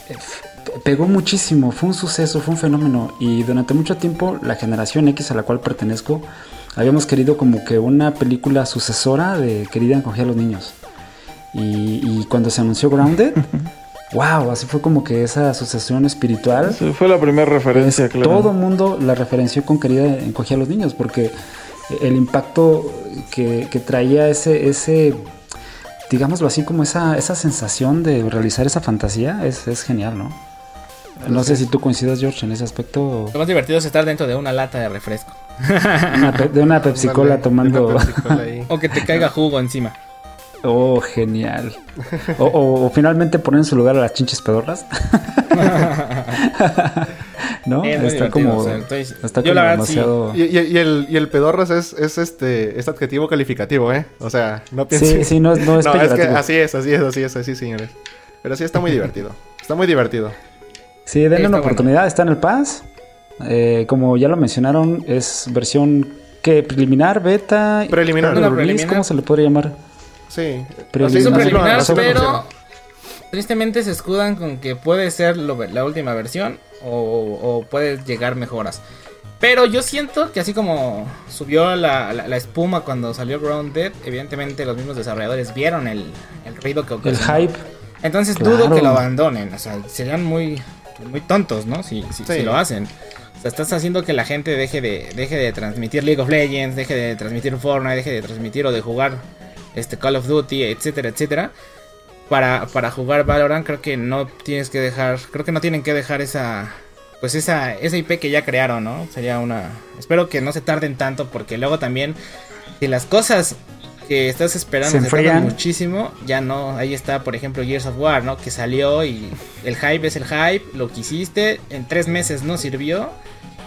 eh, pegó muchísimo, fue un suceso, fue un fenómeno. Y durante mucho tiempo la generación X a la cual pertenezco, habíamos querido como que una película sucesora de Querida encogía a los niños. Y, y cuando se anunció Grounded, wow, así fue como que esa asociación espiritual. Esa fue la primera referencia, Es- claro. Todo mundo la referenció con querida encogía a los niños, porque el impacto que, que traía ese, ese, digámoslo así, como esa, esa sensación de realizar esa fantasía es, es genial, ¿no? No sé si tú coincidas, George, en ese aspecto. Lo más divertido es estar dentro de una lata de refresco. Una de una Pepsi Cola Ándale, tomando. una Pepsi Cola ahí. O que te caiga jugo encima. Oh, genial. O, o- o finalmente poner en su lugar a las chinches pedorras. ¿No? Es está como, o sea, estoy- está como la verdad sí. demasiado. Y, y- y el, y el pedorras es, es este es adjetivo calificativo, ¿eh? O sea, no piensen... Sí, sí, no, es- no es No, es que así es, así es, así es, así señores. Pero sí está muy divertido. Está muy divertido. Sí, denle Está una bueno. oportunidad, está en el Pass. Eh, como ya lo mencionaron, es versión que preliminar, beta, Preliminar. release, preliminar. ¿cómo se le podría llamar? Sí. Un así lo- preliminar, pero tristemente se escudan con que puede ser lo- la última versión o, o puede llegar mejoras. Pero yo siento que así como subió la, la- la espuma cuando salió Grounded, evidentemente los mismos desarrolladores vieron el, el ruido que El ocasionó. hype. Entonces Claro. dudo que lo abandonen. O sea, serían muy, muy tontos, ¿no? Si, si, Sí. si lo hacen. O sea, estás haciendo que la gente deje de, deje de transmitir League of Legends, deje de transmitir Fortnite, deje de transmitir o de jugar este Call of Duty, etcétera, etcétera. Para, para jugar Valorant creo que no tienes que dejar, creo que no tienen que dejar esa, pues esa, esa IP que ya crearon, ¿no? Sería una, espero que no se tarden tanto porque luego también, si las cosas que estás esperando Se se, muchísimo, ya no, ahí está por ejemplo Gears of War, ¿no? Que salió y el hype es el hype, lo que hiciste, en tres meses no sirvió,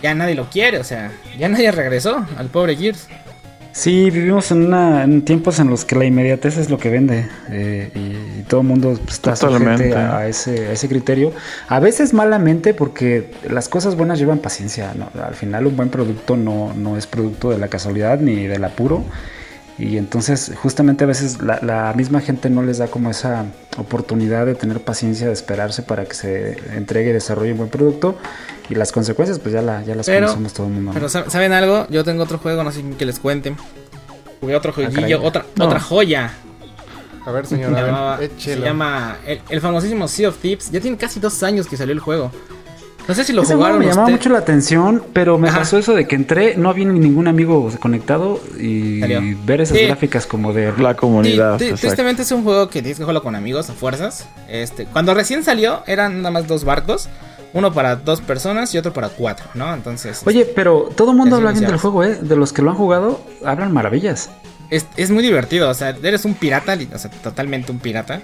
ya nadie lo quiere, o sea, ya nadie regresó al pobre Gears. Sí, vivimos en, una, en tiempos en los que la inmediatez es lo que vende eh, y, y todo el mundo está Totalmente. sujeto a, a ese, a ese criterio. A veces malamente porque las cosas buenas llevan paciencia. ¿no? Al final un buen producto no, no es producto de la casualidad ni del apuro. Y entonces justamente a veces la, la misma gente no les da como esa oportunidad de tener paciencia, de esperarse para que se entregue y desarrolle un buen producto. Y las consecuencias pues ya, la, ya las Pero- conocemos todo el mundo. Pero ¿sab- ¿saben algo? Yo tengo otro juego, no sé que les cuenten. Jugué otro caray. jueguillo, otra, No. otra joya. A ver, Se, señora, llamaba- se échelo. llama el, el famosísimo Sea of Thieves. Ya tiene casi dos años que salió el juego. No sé si lo Ese juego jugaron me llamaba mucho la atención, pero me Ajá. pasó eso de que entré, no había ningún amigo conectado y Salió. ver esas Sí. gráficas como de... La comunidad. Sí, tristemente es un juego que tienes que jugarlo con amigos a fuerzas. Este, cuando recién salió eran nada más dos barcos, uno para dos personas y otro para cuatro, ¿no? Entonces, Oye, pero todo el mundo habla bien del juego, ¿eh? De los que lo han jugado, hablan maravillas. es, es muy divertido. O sea, eres un pirata, o sea, totalmente un pirata.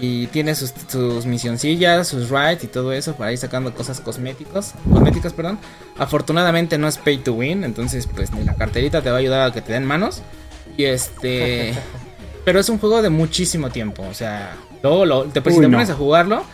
Y tienes sus, sus misioncillas, sus rides y todo eso para ir sacando cosas cosméticos, cosméticas, perdón. Afortunadamente no es pay to win, entonces pues ni la carterita te va a ayudar a que te den manos. Y este... pero es un juego de muchísimo tiempo, o sea, luego lo, te, pues, si Uy, te no. pones a jugarlo,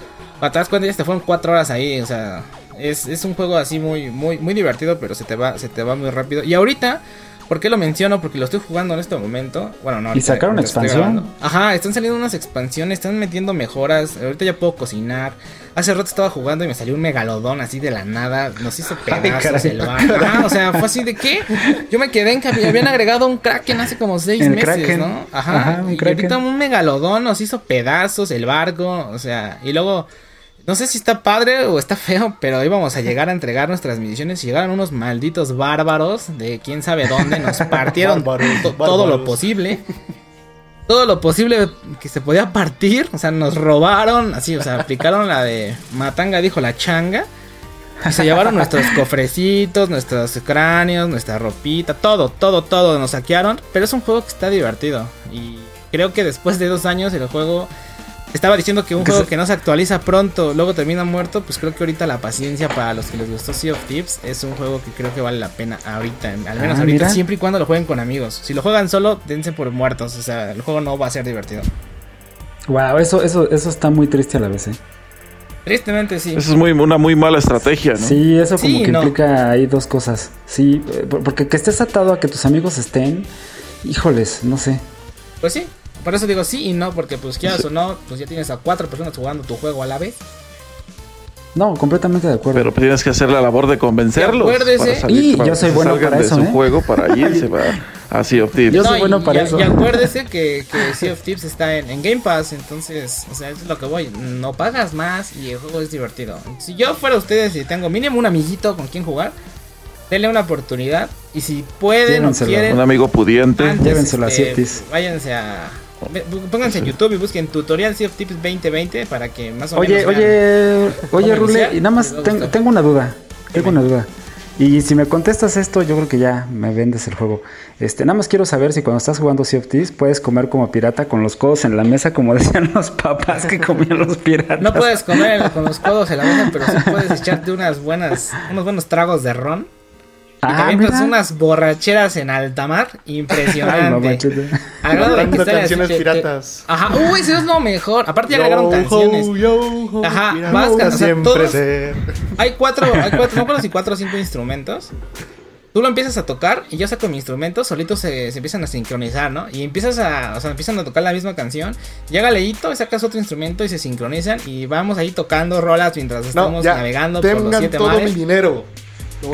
para atrás cuando ya te fueron cuatro horas ahí, o sea, es, es un juego así muy, muy, muy divertido, pero se te va, se te va muy rápido. Y ahorita, ¿por qué lo menciono? Porque lo estoy jugando en este momento. Bueno, no. ahorita, sacaron expansión? Ajá, están saliendo unas expansiones, están metiendo mejoras. Ahorita ya puedo cocinar. Hace rato estaba jugando y me salió un megalodón así de la nada. Nos hizo pedazos el barco. Ajá, o sea, fue así de qué. Yo me quedé en que habían agregado un kraken hace como seis El meses, Kraken. ¿no? Ajá. Ajá, un y Kraken. ahorita un megalodón nos hizo pedazos el barco. O sea, y luego. No sé si está padre o está feo, pero íbamos a llegar a entregar nuestras misiones y llegaron unos malditos bárbaros de quién sabe dónde, nos partieron Bárbaros, to- todo lo posible. Todo lo posible que se podía partir, o sea, nos robaron, así, o sea, aplicaron la de Matanga dijo la changa. Y se llevaron nuestros cofrecitos, nuestros cráneos, nuestra ropita, todo, todo, todo nos saquearon. Pero es un juego que está divertido. Y creo que después de dos años el juego estaba diciendo que un juego que no se actualiza pronto, luego termina muerto. Pues creo que ahorita la paciencia para los que les gustó Sea of Thieves es un juego que creo que vale la pena ahorita. Al menos Ah, ahorita, mira. siempre y cuando lo jueguen con amigos. Si lo juegan solo, dense por muertos. O sea, el juego no va a ser divertido. Wow, eso, eso, eso está muy triste a la vez, ¿eh? Tristemente sí. Eso es muy, una muy mala estrategia, ¿no? Sí, eso como Sí, que no. implica ahí dos cosas. Sí, eh, por- porque que estés atado a que tus amigos estén, híjoles, no sé. Pues sí, por eso digo sí y no, porque pues quieras o no, pues ya tienes a cuatro personas jugando tu juego a la vez. No, completamente de acuerdo. Pero tienes que hacer la labor de convencerlos. Y acuérdese- salir- Y yo soy bueno para de eso, su ¿eh? juego para irse a, a Sea of Thieves. Yo soy y- bueno para y, eso. Y acuérdese que, que Sea of Thieves está en, en Game Pass, entonces, o sea, eso es lo que voy. No pagas más y el juego es divertido. Si yo fuera ustedes y tengo mínimo un amiguito con quien jugar, denle una oportunidad. Y si pueden o Llévenselo. quieren, Un amigo pudiente. antes, Llévenselo a este, Sea of Thieves. váyanse a. Pónganse en YouTube y busquen tutorial Sea of Thieves 2020 para que más o Oye, menos. oye, oye, cómo Rule, y nada más tengo una duda. Tengo una duda. Y si me contestas esto, yo creo que ya me vendes el juego. Este, nada más quiero saber si cuando estás jugando Sea of Thieves puedes comer como pirata con los codos en la mesa, como decían los papás que comían los piratas. No puedes comer con los codos en la mesa, pero sí puedes echarte unas buenas, unos buenos tragos de ron. Ah, avientas mira. unas borracheras en alta mar Ay, impresionante. de así, canciones te- piratas. Ajá, uy, eso es lo mejor. Aparte ya Yo, agregaron canciones. ho, yo, ho, Ajá, vas, o sea, siempre todos- ser. Hay cuatro, hay cuatro, no si cuatro o cinco instrumentos. Tú lo empiezas a tocar y yo saco mi instrumento, solitos se, se empiezan a sincronizar, ¿no? Y empiezas a, o sea, empiezan a tocar la misma canción. Llega Leito y sacas otro instrumento y se sincronizan y vamos ahí tocando rolas mientras No, estamos ya. navegando por los Tengan siete todo mares. mi dinero.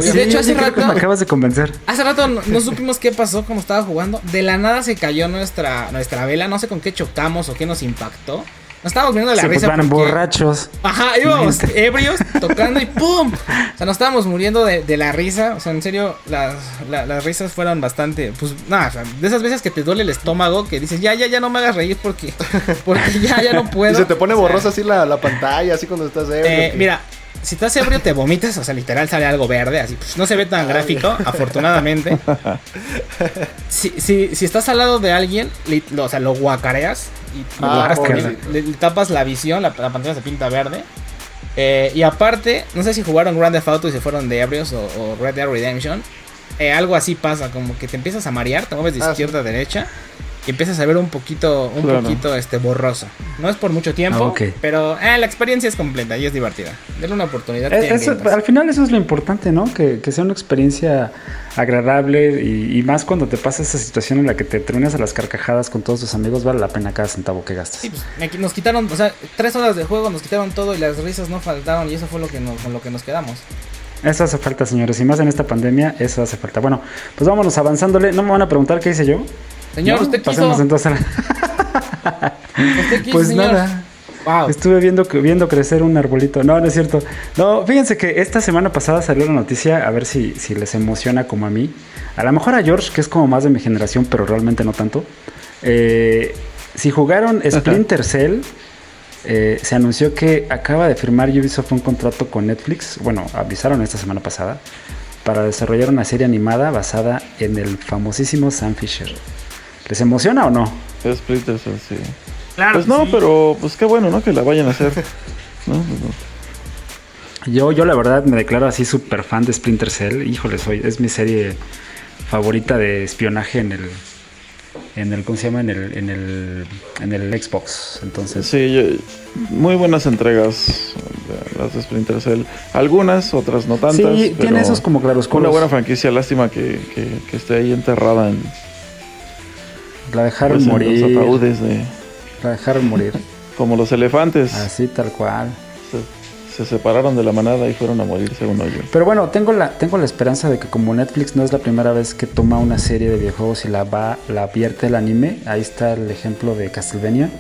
Sí, de hecho, hace rato- me acabas de convencer. Hace rato no, no supimos qué pasó como estaba jugando. De la nada se cayó nuestra, nuestra vela. No sé con qué chocamos o qué nos impactó. Nos estábamos viendo de la Sí, pues risa. van porque- borrachos. Ajá, íbamos ebrios tocando y ¡pum! O sea, nos estábamos muriendo de, de la risa. O sea, en serio, las, la- las risas fueron bastante. Pues nada, o sea, de esas veces que te duele el estómago, que dices, ya, ya, ya no me hagas reír porque, porque ya, ya no puedo. Y se te pone O sea, borrosa así la, la pantalla, así cuando estás ebrio. eh, que- mira, si estás ebrio te vomitas, o sea, literal sale algo verde, así, pues, no se ve tan gráfico, afortunadamente. Si, si, si estás al lado de alguien, li- lo- o sea, lo guacareas y lo Ah, guacareas le, le tapas la visión, la, la pantalla se pinta verde. Eh, y aparte, no sé si jugaron Grand Theft Auto y se fueron de ebrios o, o Red Dead Redemption. eh, algo así pasa, como que te empiezas a marear, te mueves de Ah, izquierda a derecha y empiezas a ver un poquito, un Claro. poquito este borroso. No es por mucho tiempo, Ah, pero eh, la experiencia es completa y es divertida. Denle una oportunidad. Eh, al final eso es lo importante, ¿no? Que, que sea una experiencia agradable y, y más cuando te pasa esa situación en la que te terminas a las carcajadas con todos tus amigos, vale la pena cada centavo que gastas. Sí, pues, nos quitaron, o sea, tres horas de juego, nos quitaron todo y las risas no faltaron y eso fue lo que nos, con lo que nos quedamos. Eso hace falta, señores, y más en esta pandemia, eso hace falta. Bueno, pues vámonos avanzándole. No me van a preguntar qué hice yo. Señor, ¿No? usted quiso. Pasemos entonces a- Usted quiso, Pues señor. nada. Wow. Estuve viendo, crecer un arbolito. No, no es cierto. No, fíjense que esta semana pasada salió la noticia, a ver si, si les emociona como a mí. A lo mejor a George, que es como más de mi generación, pero realmente no tanto. Eh, si jugaron Splinter Cell, eh, se anunció que acaba de firmar Ubisoft un contrato con Netflix. Bueno, avisaron esta semana pasada. Para desarrollar una serie animada basada en el famosísimo Sam Fisher. ¿Les emociona o no? Splinter Cell, sí. Claro. Pues no, sí. pero pues qué bueno, ¿no? Que la vayan a hacer. ¿no? No. Yo, yo la verdad me declaro así súper fan de Splinter Cell. Híjole, soy, es mi serie favorita de espionaje en el, en el, ¿cómo se llama? En el, en el, en el Xbox. Entonces, Sí, yo- muy buenas entregas de- las de Splinter Cell. Algunas, otras no tantas. Sí, pero tiene esos como claroscuros. Una buena franquicia, lástima que, que- que esté ahí enterrada en, la dejaron pues, en morir. los ataúdes de, La dejaron morir. como los elefantes. Así tal cual. Se, se separaron de la manada y fueron a morir, según yo. Pero bueno, tengo la, tengo la esperanza de que como Netflix no es la primera vez que toma una serie de videojuegos y la va, la vierte el anime, ahí está el ejemplo de Castlevania.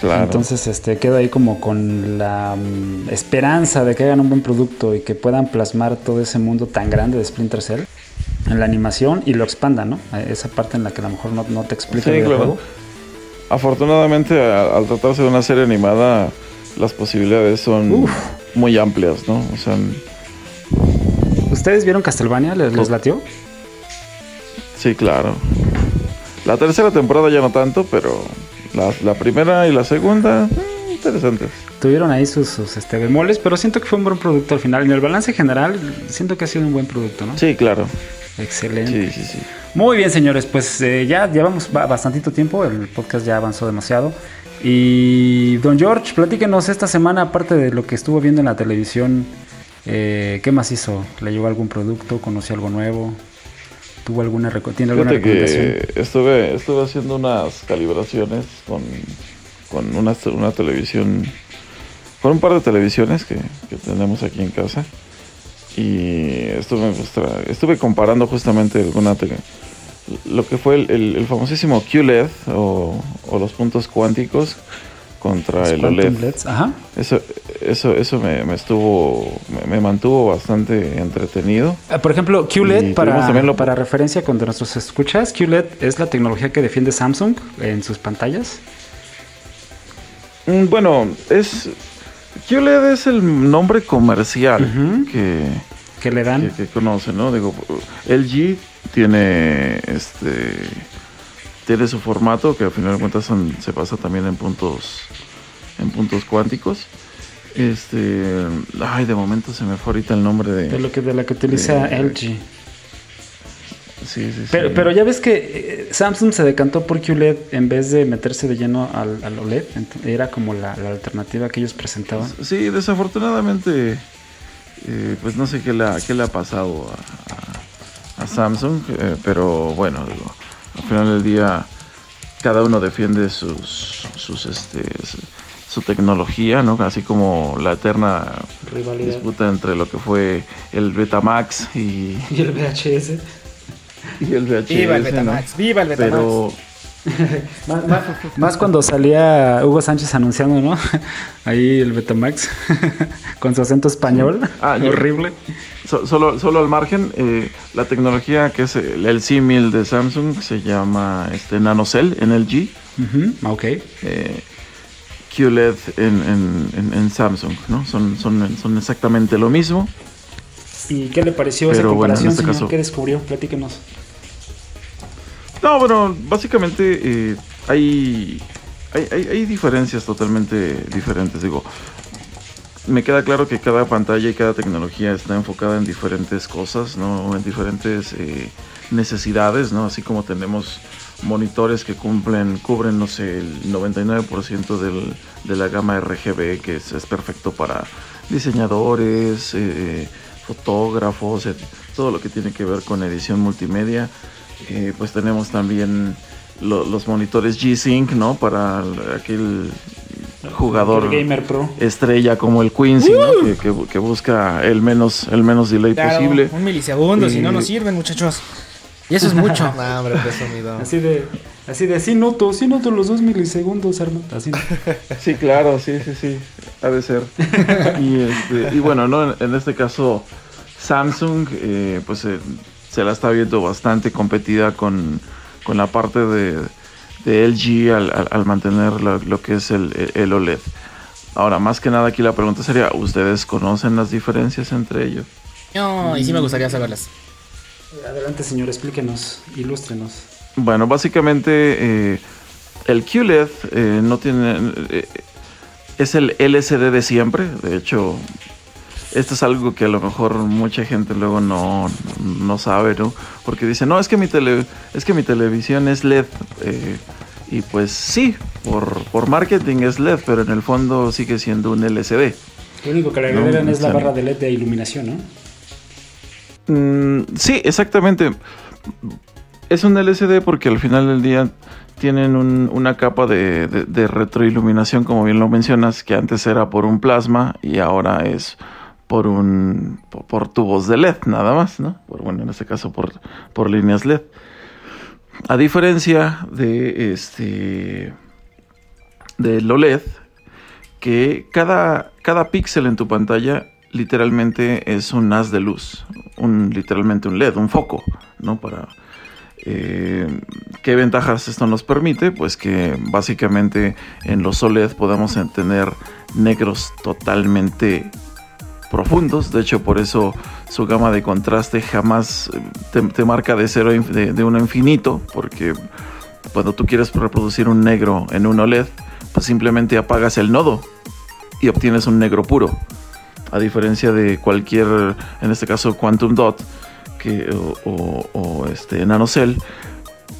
Claro. Entonces, este, quedo ahí como con la mm, esperanza de que hagan un buen producto y que puedan plasmar todo ese mundo tan grande de Splinter Cell en la animación y lo expandan, ¿no? A Esa parte en la que a lo mejor no, no te explica Sí, el claro. videojuego. Afortunadamente, a- al tratarse de una serie animada, las posibilidades son Uf. muy amplias, ¿no? O sea, ¿Ustedes vieron Castlevania? ¿Les, les latió? sí, claro. La tercera temporada ya no tanto, pero la, la primera y la segunda, interesantes. Tuvieron ahí sus, sus, este, bemoles, pero siento que fue un buen producto al final. En el balance general, siento que ha sido un buen producto, ¿no? Sí, claro. Excelente. Sí, sí, sí. Muy bien, señores, pues eh, ya llevamos ba- bastantito tiempo, el podcast ya avanzó demasiado. Y don George, platíquenos esta semana, aparte de lo que estuvo viendo en la televisión, eh, ¿qué más hizo? ¿Le llegó algún producto? ¿Conoció algo nuevo? ¿Tuvo alguna ¿Tiene alguna Fíjate recomendación? que estuve, estuve haciendo unas calibraciones con, con una, una televisión, con un par de televisiones que, que tenemos aquí en casa. Y estuve, mostra- estuve comparando justamente alguna lo que fue el, el- el famosísimo QLED o, o los puntos cuánticos contra Los el OLED. LEDs, Ajá. Eso, eso, eso me, me estuvo, me, me mantuvo bastante entretenido. Ah, Por ejemplo, QLED, para, lo- para referencia con nuestros escuchas, QLED es la tecnología que defiende Samsung en sus pantallas. Mm, Bueno, es. QLED es el nombre comercial que, que le que, dan. que conoce, ¿no? Digo, LG tiene este. Tiene su formato que al final de cuentas son- se basa también en puntos. En puntos cuánticos. Este. Ay, de momento se me fue ahorita el nombre de. De lo que de la que utiliza de- LG. Sí, sí, sí. Pero, pero ya ves que eh, Samsung se decantó por QLED en vez de meterse de lleno al, al OLED. Era como la, la alternativa que ellos presentaban. Sí, desafortunadamente, eh, pues no sé qué le ha, qué le ha pasado a, a- a Samsung, eh, pero bueno, digo, al final del día cada uno defiende sus, sus este, su, su tecnología, ¿no? Así como la eterna Rivalidad. disputa entre lo que fue el Betamax y, Y el VHS. y el VHS, Viva el ¿no? Betamax, viva el Betamax. Pero Más, más- más cuando salía Hugo Sánchez anunciando, ¿no? Ahí el Betamax. Con su acento español. Ah, Horrible. So- solo, solo al margen, eh, la tecnología que es el, el símil de Samsung se llama este NanoCell, NLG, Ujú, Ok. eh, QLED en, en- en- en Samsung, ¿no? Son, son, son exactamente lo mismo. ¿Y qué le pareció esa Pero bueno, en comparación, este señor? caso- ¿Qué descubrió? Platíquenos. No, bueno, básicamente eh, hay, hay, hay- hay diferencias totalmente diferentes. Digo, me queda claro que cada pantalla y cada tecnología está enfocada en diferentes cosas, ¿no? En diferentes eh, necesidades, ¿no? Así como tenemos monitores que cumplen, cubren, no sé, el 99% del, de la gama RGB, que es, es perfecto para diseñadores, eh, fotógrafos, todo lo que tiene que ver con edición multimedia. Eh, pues tenemos también lo- los monitores G-Sync, ¿no? Para el- aquel jugador El Gamer Pro. estrella como el Quincy, ¿no? que, que- que busca el menos, el menos delay Claro, posible. un milisegundo, si no nos sirven, muchachos. Y eso es mucho. Nah, hombre, presumido. Así de, así de, sí noto, sí noto los dos milisegundos. Así. Sí, claro, sí, sí, sí, ha de ser. y, este, y bueno, ¿no? En, en este caso, Samsung, eh, pues eh, se la está viendo bastante competida con, con la parte de, de LG al, al- al mantener lo, lo que es el, el OLED. Ahora, más que nada aquí la pregunta sería, ¿ustedes conocen las diferencias entre ellos? No, y sí me gustaría saberlas. Adelante, señor, explíquenos, ilústrenos. Bueno, básicamente eh, el QLED eh, no tiene... eh, es el LCD de siempre. De hecho, esto es algo que a lo mejor mucha gente luego no, no sabe, ¿no? Porque dice, no, es que mi, tele, es que mi televisión es LED. eh, y pues sí, por, por marketing es LED, pero en el fondo sigue siendo un LCD. Lo único que le No, agregan es la barra de LED de iluminación, ¿no? Mm, sí, exactamente. Es un LCD porque al final del día tienen un- una capa de, de- retroiluminación, como bien lo mencionas, que antes era por un plasma y ahora es por un por, por tubos de LED, nada más, ¿no? Por, bueno, en este caso por, por líneas LED. A diferencia de este del OLED, que cada, cada píxel en tu pantalla literalmente es un haz de luz, un, literalmente un LED, un foco, ¿no? Para, eh, ¿Qué ventajas esto nos permite? Pues que básicamente en los OLED podemos tener negros totalmente profundos, de hecho por eso su gama de contraste jamás eh, te, marca de cero de, de uno infinito, porque cuando tú quieres reproducir un negro en un OLED, pues simplemente apagas el nodo y obtienes un negro puro. A diferencia de cualquier, en este caso Quantum Dot que, o, o- o, este, NanoCell,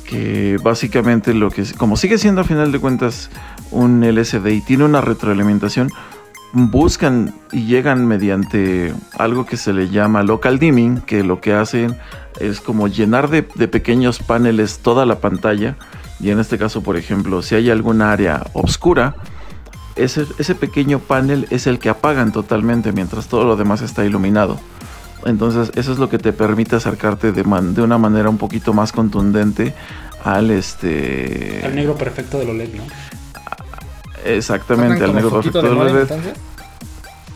que básicamente lo que, como sigue siendo a final de cuentas un LCD y tiene una retroalimentación, buscan y llegan mediante algo que se le llama local dimming, que lo que hacen es como llenar de, de pequeños paneles toda la pantalla. Y en este caso, por ejemplo, si hay alguna área oscura, ese, ese pequeño panel es el que apagan totalmente mientras todo lo demás está iluminado. Entonces eso es lo que te permite acercarte de, man- de una manera un poquito más contundente al este... El negro perfecto de OLED, ¿no? Exactamente, al negro perfecto de del modem, LED. entonces.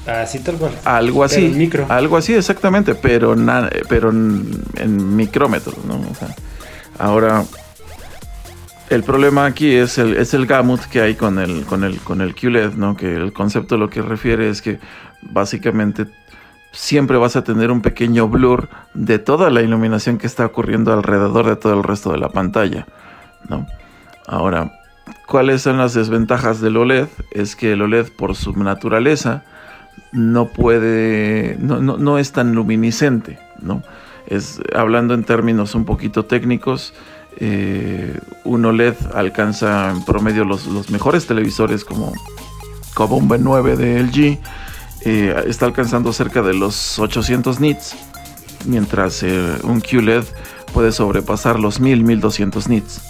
Así tal cual. Algo Pero así. en micro. Algo así, exactamente, pero, na- pero en, en micrómetros, ¿no? O sea, ahora, el problema aquí es el, es el gamut que hay con el, con, el, con el QLED, ¿no? Que el concepto lo que refiere es que básicamente siempre vas a tener un pequeño blur de toda la iluminación que está ocurriendo alrededor de todo el resto de la pantalla, ¿no? Ahora, ¿cuáles son las desventajas del OLED? Es que el OLED por su naturaleza no puede, no, no, no es tan luminiscente, ¿no? Es, hablando en términos un poquito técnicos, eh, un OLED alcanza en promedio los, mejores televisores como, como un B9 de LG, eh, está alcanzando cerca de los 800 nits, mientras eh, un QLED puede sobrepasar los 1000, 1200 nits.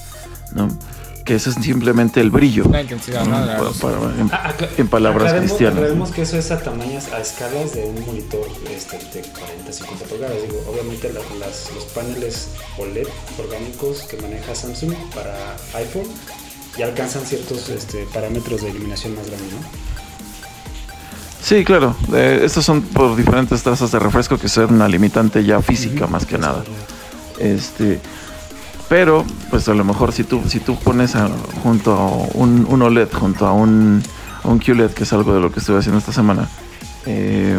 Que ese es simplemente el brillo. La intensidad, ¿no? de la Para- luz. para- en- Ah, acla- en palabras aclaremos- cristianas. aclaremos que eso es a tamaños, a escalas de un monitor este, de 40, 50 pulgadas. Digo, obviamente la- las- los paneles OLED orgánicos que maneja Samsung para iPhone ya alcanzan ciertos este, parámetros de iluminación más grandes, ¿no? Sí, claro. eh, estos son por diferentes tasas de refresco que son una limitante ya física más que nada. Este, pero, pues a lo mejor si tú, si tú pones a- junto a un, un OLED, junto a un, un QLED, que es algo de lo que estuve haciendo esta semana, eh,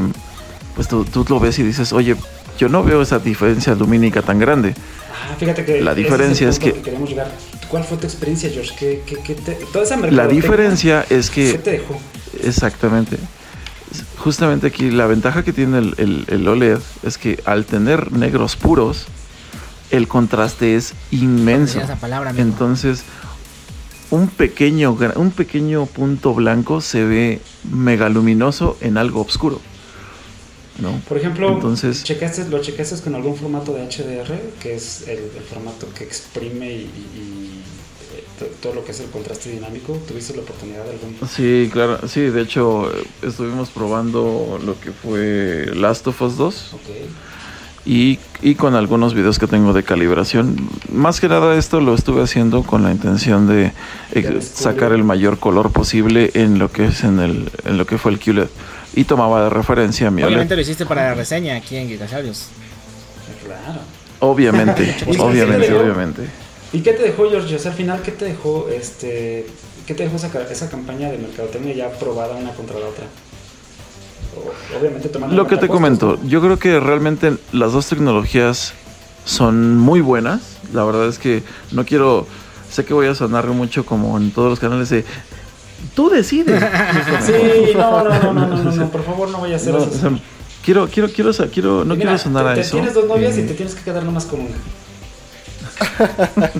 pues tú, tú lo ves y dices, oye, yo no veo esa diferencia lumínica tan grande. Ah, fíjate que La diferencia es que- queremos llegar. ¿Cuál fue tu experiencia, George? ¿Qué, qué, qué te, toda esa La diferencia es ¿Qué que te dejó? Exactamente. Justamente aquí la ventaja que tiene el, el- el OLED es que al tener negros puros, el contraste es inmenso. Esa palabra, amigo. Entonces, un pequeño, un pequeño punto blanco se ve mega luminoso en algo oscuro. ¿No? Por ejemplo, Entonces- ¿checaste, ¿lo checaste con algún formato de HDR? Que es el, el formato que exprime y, y- y, eh, to- todo lo que es el contraste dinámico. ¿Tuviste la oportunidad de algún? Sí, claro. Sí, de hecho, eh, estuvimos probando lo que fue Last of Us 2. Ok. Y, y con algunos videos que tengo de calibración. Más que nada esto lo estuve haciendo con la intención de eh, sacar el mayor color posible en lo que es en el en lo que fue el QLED y tomaba de referencia mi Obviamente OLED. lo hiciste para la reseña aquí en Gigasaurios. Claro. Obviamente, ¿Y qué obviamente, te dejó? obviamente. ¿Y qué te dejó, George? O sea, al final, ¿qué te dejó este, qué te dejó esa, esa campaña de mercadotecnia ya probada una contra la otra? Obviamente tomando Lo que te costos, comento, yo creo que realmente las dos tecnologías son muy buenas. La verdad es que no quiero, sé que voy a sonar mucho como en todos los canales de tú decides. sí, no, no, no, no, no, por favor no vaya a hacer eso. quiero, quiero, quiero, quiero, no quiero sonar a eso. Tienes dos novias y te tienes que quedar nomás con una.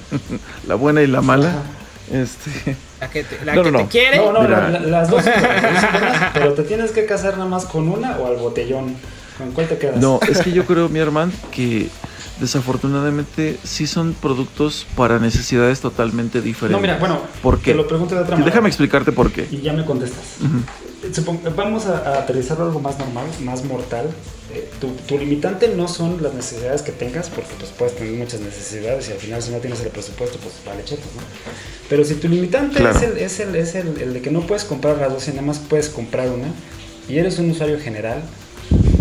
la buena y la mala. Este. La que te, la que te quiere. No, no, las dos. pero te tienes que casar nada más con una o al botellón. ¿Con cuál te quedas? No, es que yo creo, mi hermano, que desafortunadamente sí son productos para necesidades totalmente diferentes. No, mira, bueno, ¿por qué? te lo pregunto de otra manera. Déjame explicarte por qué. Y ya me contestas. vamos a, a, aterrizarlo algo más normal, más mortal. Eh, tu, limitante no son las necesidades que tengas, porque pues puedes tener muchas necesidades y al final si no tienes el presupuesto, pues vale chetos, ¿no? Pero si tu limitante es, el, es, el, es el, el, de que no puedes comprar las dos y nada más puedes comprar una, y eres un usuario general,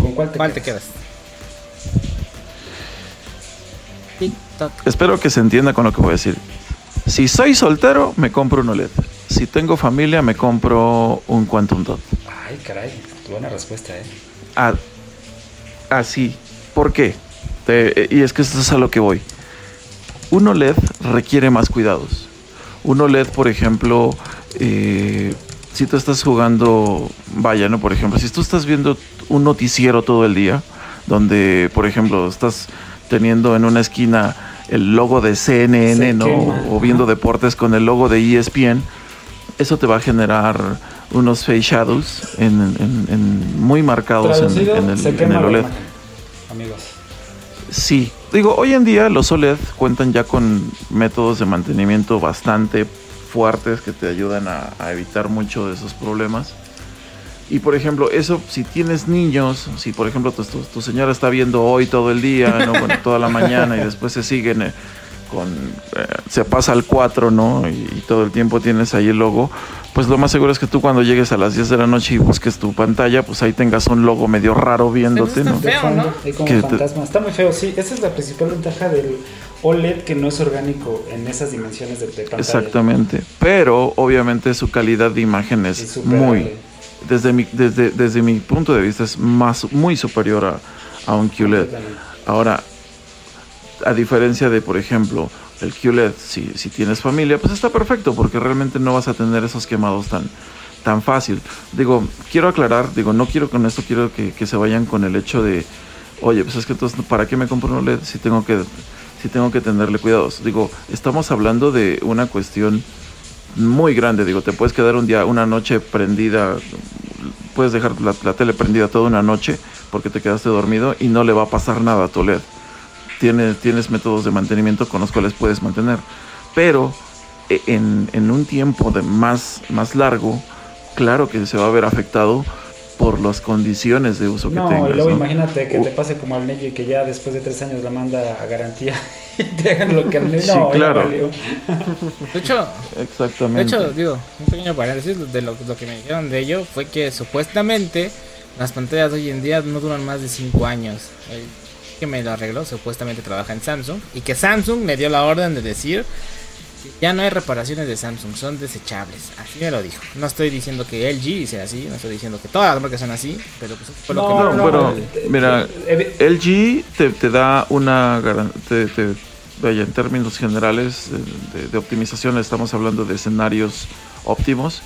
¿con cuál te ¿Cuál quedas? te quedas? Espero que se entienda con lo que voy a decir. Si soy soltero, me compro un OLED. Si tengo familia, me compro un Quantum Dot. Ay, caray, buena respuesta, ¿eh? Ah, así. ¿Por qué? y es que esto es a lo que voy. Un OLED requiere más cuidados. Un OLED, por ejemplo, eh, si tú estás jugando, vaya, ¿no? Por ejemplo, si tú estás viendo un noticiero todo el día, donde, por ejemplo, estás teniendo en una esquina el logo de CNN, ¿no? O viendo deportes con el logo de ESPN, eso te va a generar unos face shadows en, muy marcados en, el, OLED. Amigos. Sí, digo, hoy en día los OLED cuentan ya con métodos de mantenimiento bastante fuertes que te ayudan a evitar mucho de esos problemas. Y por ejemplo, eso, si tienes niños, si por ejemplo tu, señora está viendo hoy todo el día, ¿no? bueno, toda la mañana y después se siguen eh, con, eh, se pasa al 4, ¿no? Y, todo el tiempo tienes ahí el logo, pues lo más seguro es que tú cuando llegues a las 10 de la noche y busques tu pantalla, pues ahí tengas un logo medio raro viéndote, ¿no? Feo, ¿no? como fantasma. Está muy feo, sí. Esa es la principal ventaja del OLED que no es orgánico en esas dimensiones de, pantalla. Exactamente. Pero obviamente su calidad de imagen es muy desde mi, desde, desde mi punto de vista es más, muy superior a, a un QLED. Ahora, a diferencia de, por ejemplo, el QLED, si, si tienes familia, pues está perfecto porque realmente no vas a tener esos quemados tan, tan fácil. Digo, quiero aclarar, digo, no quiero con esto, quiero que, que se vayan con el hecho de, oye, pues es que entonces, ¿para qué me compro un OLED si tengo que, si tengo que tenerle cuidados? Digo, estamos hablando de una cuestión muy grande. Digo, te puedes quedar un día, una noche prendida, puedes dejar la, tele prendida toda una noche porque te quedaste dormido y no le va a pasar nada a tu LED. Tienes, tienes métodos de mantenimiento con los cuales puedes mantener. Pero e, en, en un tiempo de más, más largo, claro que se va a ver afectado por las condiciones de uso que tengas. No, y luego imagínate que te pase como al niño y que ya después de tres años la manda a garantía y te hagan lo que al niño. Sí, claro. De hecho, exactamente. De hecho, digo, un pequeño paréntesis de lo, lo, que me dijeron de ello fue que supuestamente las pantallas hoy en día no duran más de cinco años. Que me lo arregló supuestamente trabaja en Samsung y que Samsung me dio la orden de decir ya no hay reparaciones de Samsung, son desechables. Así me lo dijo. No estoy diciendo que LG sea así, no estoy diciendo que todas las marcas son así, pero pues fue lo que no, bueno, mira, LG te, da una garantía, vaya, en términos generales de, optimización, estamos hablando de escenarios óptimos.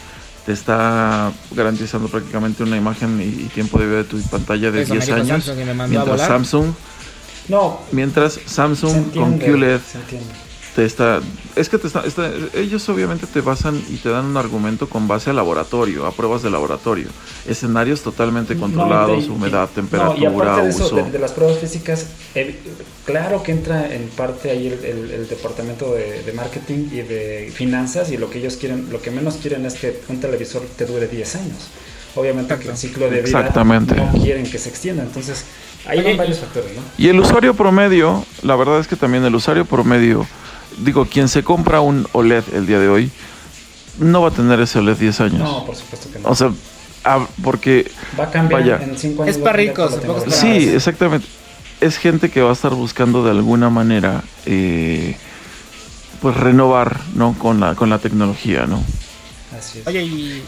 Te está garantizando prácticamente una imagen y, tiempo de vida de tu pantalla de 10 años. mientras Samsung no, mientras Samsung con QLED está, es que te está, ellos obviamente te basan y te dan un argumento con base a laboratorio, a pruebas de laboratorio, escenarios totalmente controlados, humedad, temperatura, y aparte de eso, De, las pruebas físicas, claro que entra en parte ahí el, departamento de, marketing y de finanzas y lo que ellos quieren, lo que menos quieren es que un televisor te dure 10 años. Obviamente que el ciclo de vida no quieren que se extienda, entonces hay varios factores, ¿no? Y el usuario promedio, la verdad es que también el usuario promedio digo, quien se compra un OLED el día de hoy no va a tener ese OLED 10 años. No, por supuesto que no. O sea, porque va a cambiar en 5 años. Es para ricos. Sí, exactamente. Es gente que va a estar buscando de alguna manera eh, pues renovar, ¿no? Con la con la tecnología, ¿no? Así es. Oye, y,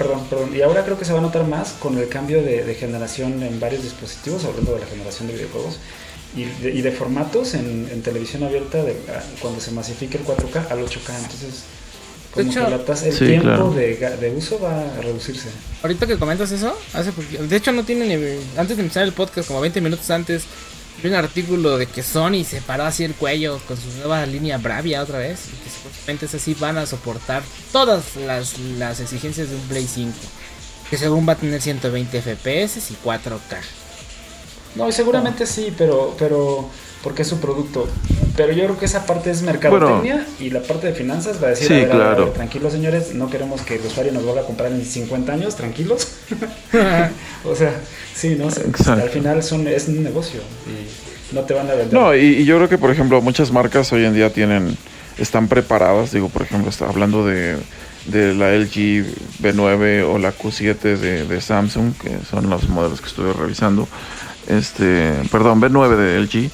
perdón, perdón. Y ahora creo que se va a notar más con el cambio de, de generación en varios dispositivos, hablando de la generación de videojuegos y de, y de formatos en, en televisión abierta de- a- cuando se masifique el 4K al 8K. Entonces, como hecho- que la tasa- el Sí, tiempo claro. de, de uso va a reducirse. Ahorita que comentas eso, hace de hecho no tiene ni antes de empezar el podcast, como 20 minutos antes, vi un artículo de que Sony se paró así el cuello con su nueva línea Bravia otra vez, y que supuestamente es así van a soportar todas las, las exigencias de un Play 5, que según va a tener 120 FPS y 4K. No, y seguramente sí, pero, pero porque es su producto. Pero yo creo que esa parte es mercadotecnia y la parte de finanzas va a decir, Sí, a ver, a ver, a ver, claro. tranquilos señores, no queremos que el usuario nos vuelva a comprar en 50 años, tranquilos. o sea, sí, no sé, al final son, es un negocio y no te van a vender. No, y, y yo creo que, por ejemplo, muchas marcas hoy en día tienen, están preparadas, digo, por ejemplo, está hablando de, de la LG B9 o la Q7 de, de Samsung, que son los modelos que estuve revisando, este, perdón, B9 de LG,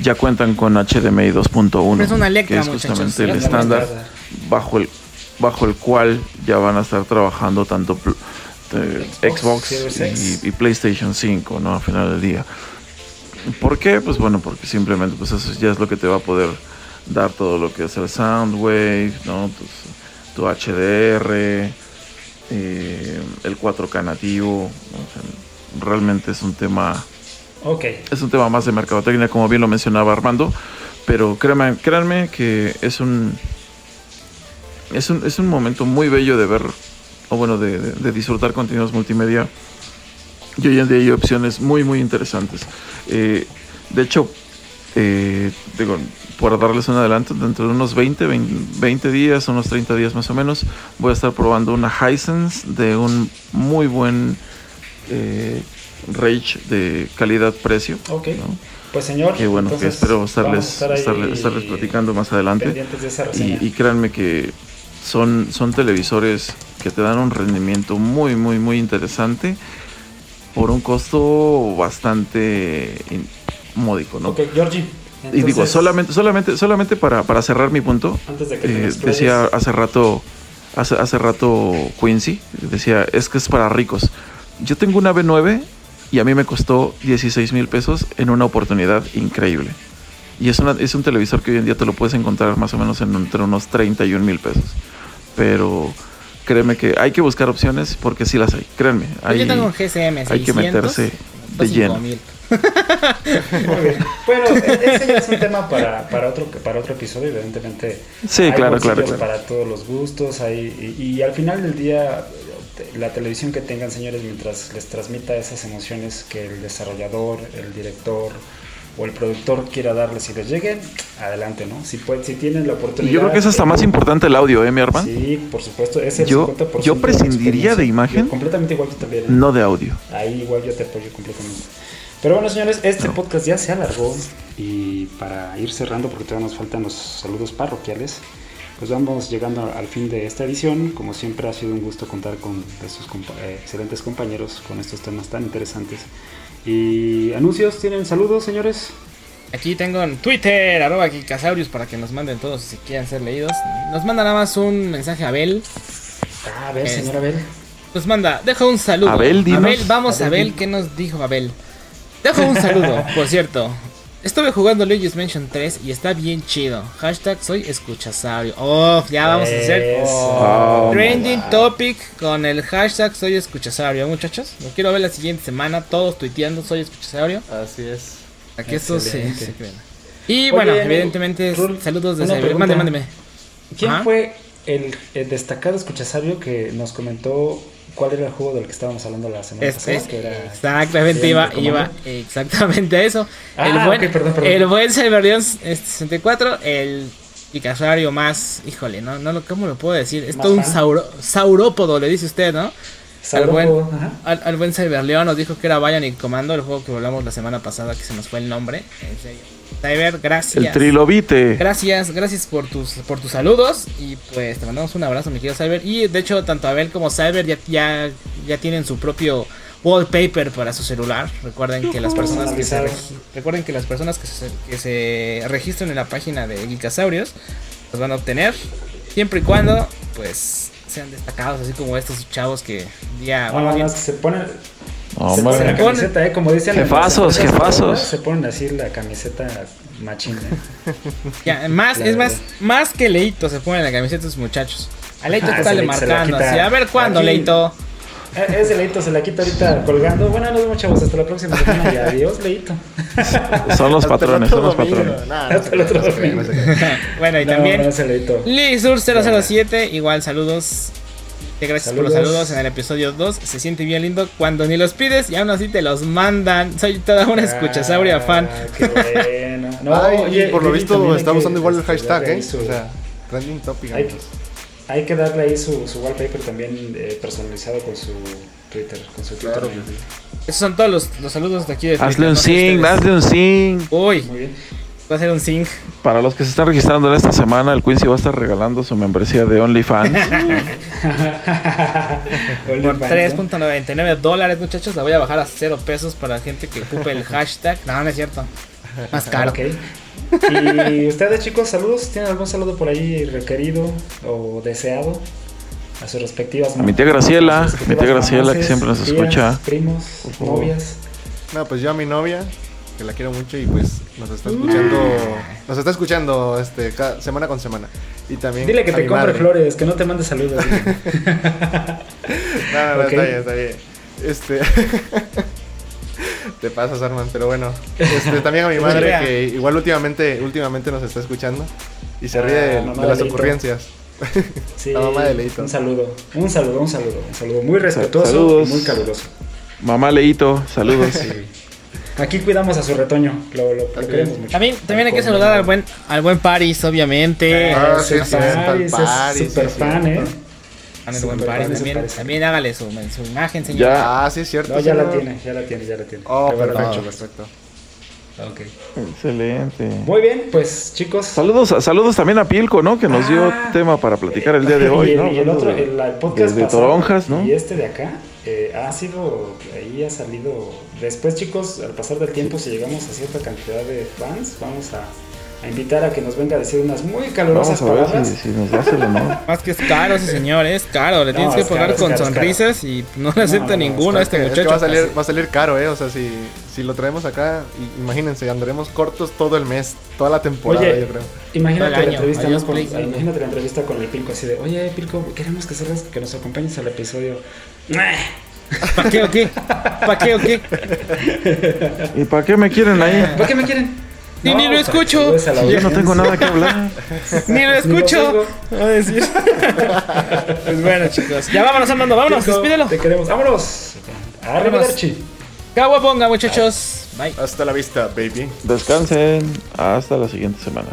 ya cuentan con HDMI 2.1, Es una Electra, que es justamente el es estándar bajo el, bajo el cual ya van a estar trabajando tanto eh, Xbox y, y PlayStation 5, ¿no? Al final del día. ¿Por qué? Pues bueno, porque simplemente pues eso ya es lo que te va a poder dar todo lo que es el Soundwave, ¿no? Tu, HDR, eh, el 4K nativo. ¿no? O sea, realmente es un tema Es un tema más de mercadotecnia, como bien lo mencionaba Armando, pero créanme, créanme que es un, es un es un momento muy bello de ver, o bueno, de, de- de disfrutar contenidos multimedia. Y hoy en día hay opciones muy, muy interesantes. Eh, de hecho, eh, digo, por darles un adelanto, dentro de unos 20, 20, 20 días, unos 30 días más o menos, voy a estar probando una Hisense de un muy buen eh, range de calidad-precio. ok. ¿no? Pues señor, Que bueno, que espero estarles, estar estarles, estarles platicando más adelante. Y, y créanme que son, son televisores que te dan un rendimiento muy, muy, muy interesante por un costo bastante módico, ¿no? Ok, Georgie. y digo, solamente, solamente, solamente para, para cerrar mi punto, Antes de que te eh, decía hace rato, hace, hace rato Quincy, decía, es que es para ricos. Yo tengo una B9 y a mí me costó 16 mil pesos en una oportunidad increíble. Y es, una, es un televisor que hoy en día te lo puedes encontrar más o menos en entre unos 31 mil pesos. Pero créeme que hay que buscar opciones porque sí las hay. Créanme, hay, Yo tengo un GSM 600, hay que meterse de lleno. 5000. Muy bien. Bueno, ese ya es un tema para, para, otro, para otro episodio, evidentemente. Sí, hay claro, claro. Para todos los gustos, hay, y, y al final del día, la televisión que tengan, señores, mientras les transmita esas emociones que el desarrollador, el director o el productor quiera darles y les lleguen, adelante, ¿no? Si, si tienen la Y oportunidad. yo creo que es hasta más importante el audio, ¿eh, mi hermano? Sí, por supuesto. Ese Yo- 50% yo prescindiría de imagen. Yo completamente igual que también. ¿eh? No de audio. Ahí igual yo te apoyo completamente. Pero bueno, señores, este podcast ya se alargó y para ir cerrando, porque todavía nos faltan los saludos parroquiales, pues vamos llegando al fin de esta edición. Como siempre ha sido un gusto contar con estos compa- eh, excelentes compañeros con estos temas tan interesantes. Y anuncios, ¿tienen saludos, señores? Aquí tengo en Twitter, arroba Kikasaurius, para que nos manden todos si quieren ser leídos. Nos manda nada más un mensaje a Abel. Ah, a ver, Este. señor Abel. Nos manda, deja un saludo. Abel, dinos. vamos, Abel, Abel, ¿qué nos dijo Abel? Dejo un saludo, por cierto. Estuve jugando Luigi's Mansion 3 y está bien chido. Hashtag soy escuchasaurio. Oh, ya vamos a hacer Eso. Oh, trending topic con el hashtag soy escuchasaurio, muchachos. Lo quiero ver la siguiente semana, todos tuiteando soy escuchasaurio. Así es. Que esto se, se. Y Oye, bueno, amigo, evidentemente, Rul, saludos desde... pregunta. Mándeme, mándeme. ¿Quién fue el, el destacado escuchasabio que nos comentó cuál era el juego del que estábamos hablando la semana Es- pasada? es- que era- exactamente, iba, iba exactamente a eso. Ah, el buen, ok, perdón, perdón. El buen Cyberleon 64, el Picasuario más, híjole, no, no lo, ¿cómo lo puedo decir? Es todo un sauro- saurópodo, le dice usted, ¿no? Al buen, al, al buen nos dijo que era Bionic Commando, el juego que hablamos la semana pasada, que se nos fue el nombre. En serio. Cyber, gracias. El trilobite. Gracias, gracias por tus por tus saludos y pues te mandamos un abrazo, mi querido Cyber. Y de hecho, tanto Abel como Cyber ya, ya, ya tienen su propio wallpaper para su celular. Recuerden que las personas que se, recuerden que las personas que se, que se registren en la página de Geekasaurios los van a obtener siempre y cuando pues sean destacados, así como estos chavos que día No, bueno, no, más no, bien, es que se pone. No, se ponen la camiseta, ¿eh? Como dicen. Jefazos, Se ponen así la camiseta machina. Ya, más, La es verdad. más, más que Leito se ponen la camiseta sus muchachos. A Leito Ah, está le marcando así. A ver cuándo, Aquí- Leito. Eh, Ese leito se la quita ahorita colgando. Bueno, nos vemos, chavos. Hasta la próxima semana. Y adiós, leito. Son los patrones, son los patrones. No Hasta el otro domingo. Bueno, y No, también ese leito. Lisur007, igual saludos. Gracias por los Saludos. en el episodio 2. Se siente bien lindo cuando ni los pides y aún así te los mandan. Soy toda una escuchasauria Ah, fan. Qué bueno. No, Ay, oye, por lo visto está usando igual el hashtag, ¿eh? su- O sea, trending topic. Hay, que darle ahí su, su wallpaper también eh, personalizado con su Twitter. Con su Twitter. Claro. Esos son todos los, los saludos de aquí de Hazle Twitter, un sing, hazle un sing. Uy, Muy bien. Va a ser un sing. Para los que se están registrando en esta semana, el Quincy va a estar regalando su membresía de OnlyFans. Por OnlyFans, 3.99 dólares, muchachos. La voy a bajar a 0 pesos para la gente que ocupe el hashtag. No, no es cierto. Más caro. ok. Y ustedes, chicos, saludos. ¿Tienen algún saludo por ahí requerido o deseado? A sus respectivas A mi tía Graciela, mi tía Graciela, que siempre nos escucha. Primos, novias. No, pues yo a mi novia, que la quiero mucho y pues nos está escuchando, nos está escuchando este cada- semana con semana. Y también Dile que a te compre madre. flores, que no te mande saludos. No, no, está bien, está bien. Este Te pasas, Arman, pero bueno. Este, también a mi madre que igual últimamente últimamente nos está escuchando y se ríe Ah, de, mamá de las de ocurrencias. Sí, La mamá de Leito. Un saludo, un saludo, un saludo, un saludo muy respetuoso Saludos. y muy caluroso. Mamá Leito, saludos. Sí. Aquí cuidamos a su retoño, lo, lo- lo queremos mucho. También, también hay que saludar al buen, al buen Paris, obviamente. Ah, Ah, sí, sí, sí, el es Paris, super sí, fan, sí. ¿eh? Al Súper buen Paris también, Paris. también hágale su, su imagen, señor. Ya. Ah, sí, es cierto. No, ya la tiene, ya la tiene, ya la tiene. Oh, perfecto, perfecto. Ok. Excelente. Muy bien, pues chicos. Saludos, saludos también a Pilco, ¿no? Que nos dio Ah. tema para platicar el día de hoy, y el, ¿no? y el otro, el, el podcast de, de pasado toronjas, ¿no? Y este de acá eh, ha sido, ahí ha salido. Después, chicos, al pasar del tiempo, si llegamos a cierta cantidad de fans, vamos a, a invitar a que nos venga a decir unas muy calurosas Vamos a ver palabras. si, si nos el honor. Más que es caro ese señor, es caro. Le No, tienes que pagar con caro, sonrisas y no le acepta no, no, ninguno a Es este que- es que muchacho. va, a salir, va a salir caro, ¿eh? O sea, si, si lo traemos acá, imagínense, andaremos cortos todo el mes, toda la temporada, Oye, yo creo. Imagínate el la año. entrevista, Adiós, ¿no? Con- Play. imagínate la entrevista con el Pilco así de, oye Pilco, queremos que salgas, que nos acompañes al episodio. ¿Para qué o qué? ¿Para qué o qué? ¿Y para qué me quieren ahí? ¿Por qué me quieren? Y ni lo para escucho. yo no tengo nada que hablar. Ni lo escucho. oigo. Va a decir. pues bueno, chicos. Ya vámonos, Armando, vámonos, Pilco, despídelo. Te queremos. ¡Vámonos! Arrivederci. Caguaponga, muchachos. Bye. Hasta la vista, baby. Descansen. Hasta la siguiente semana.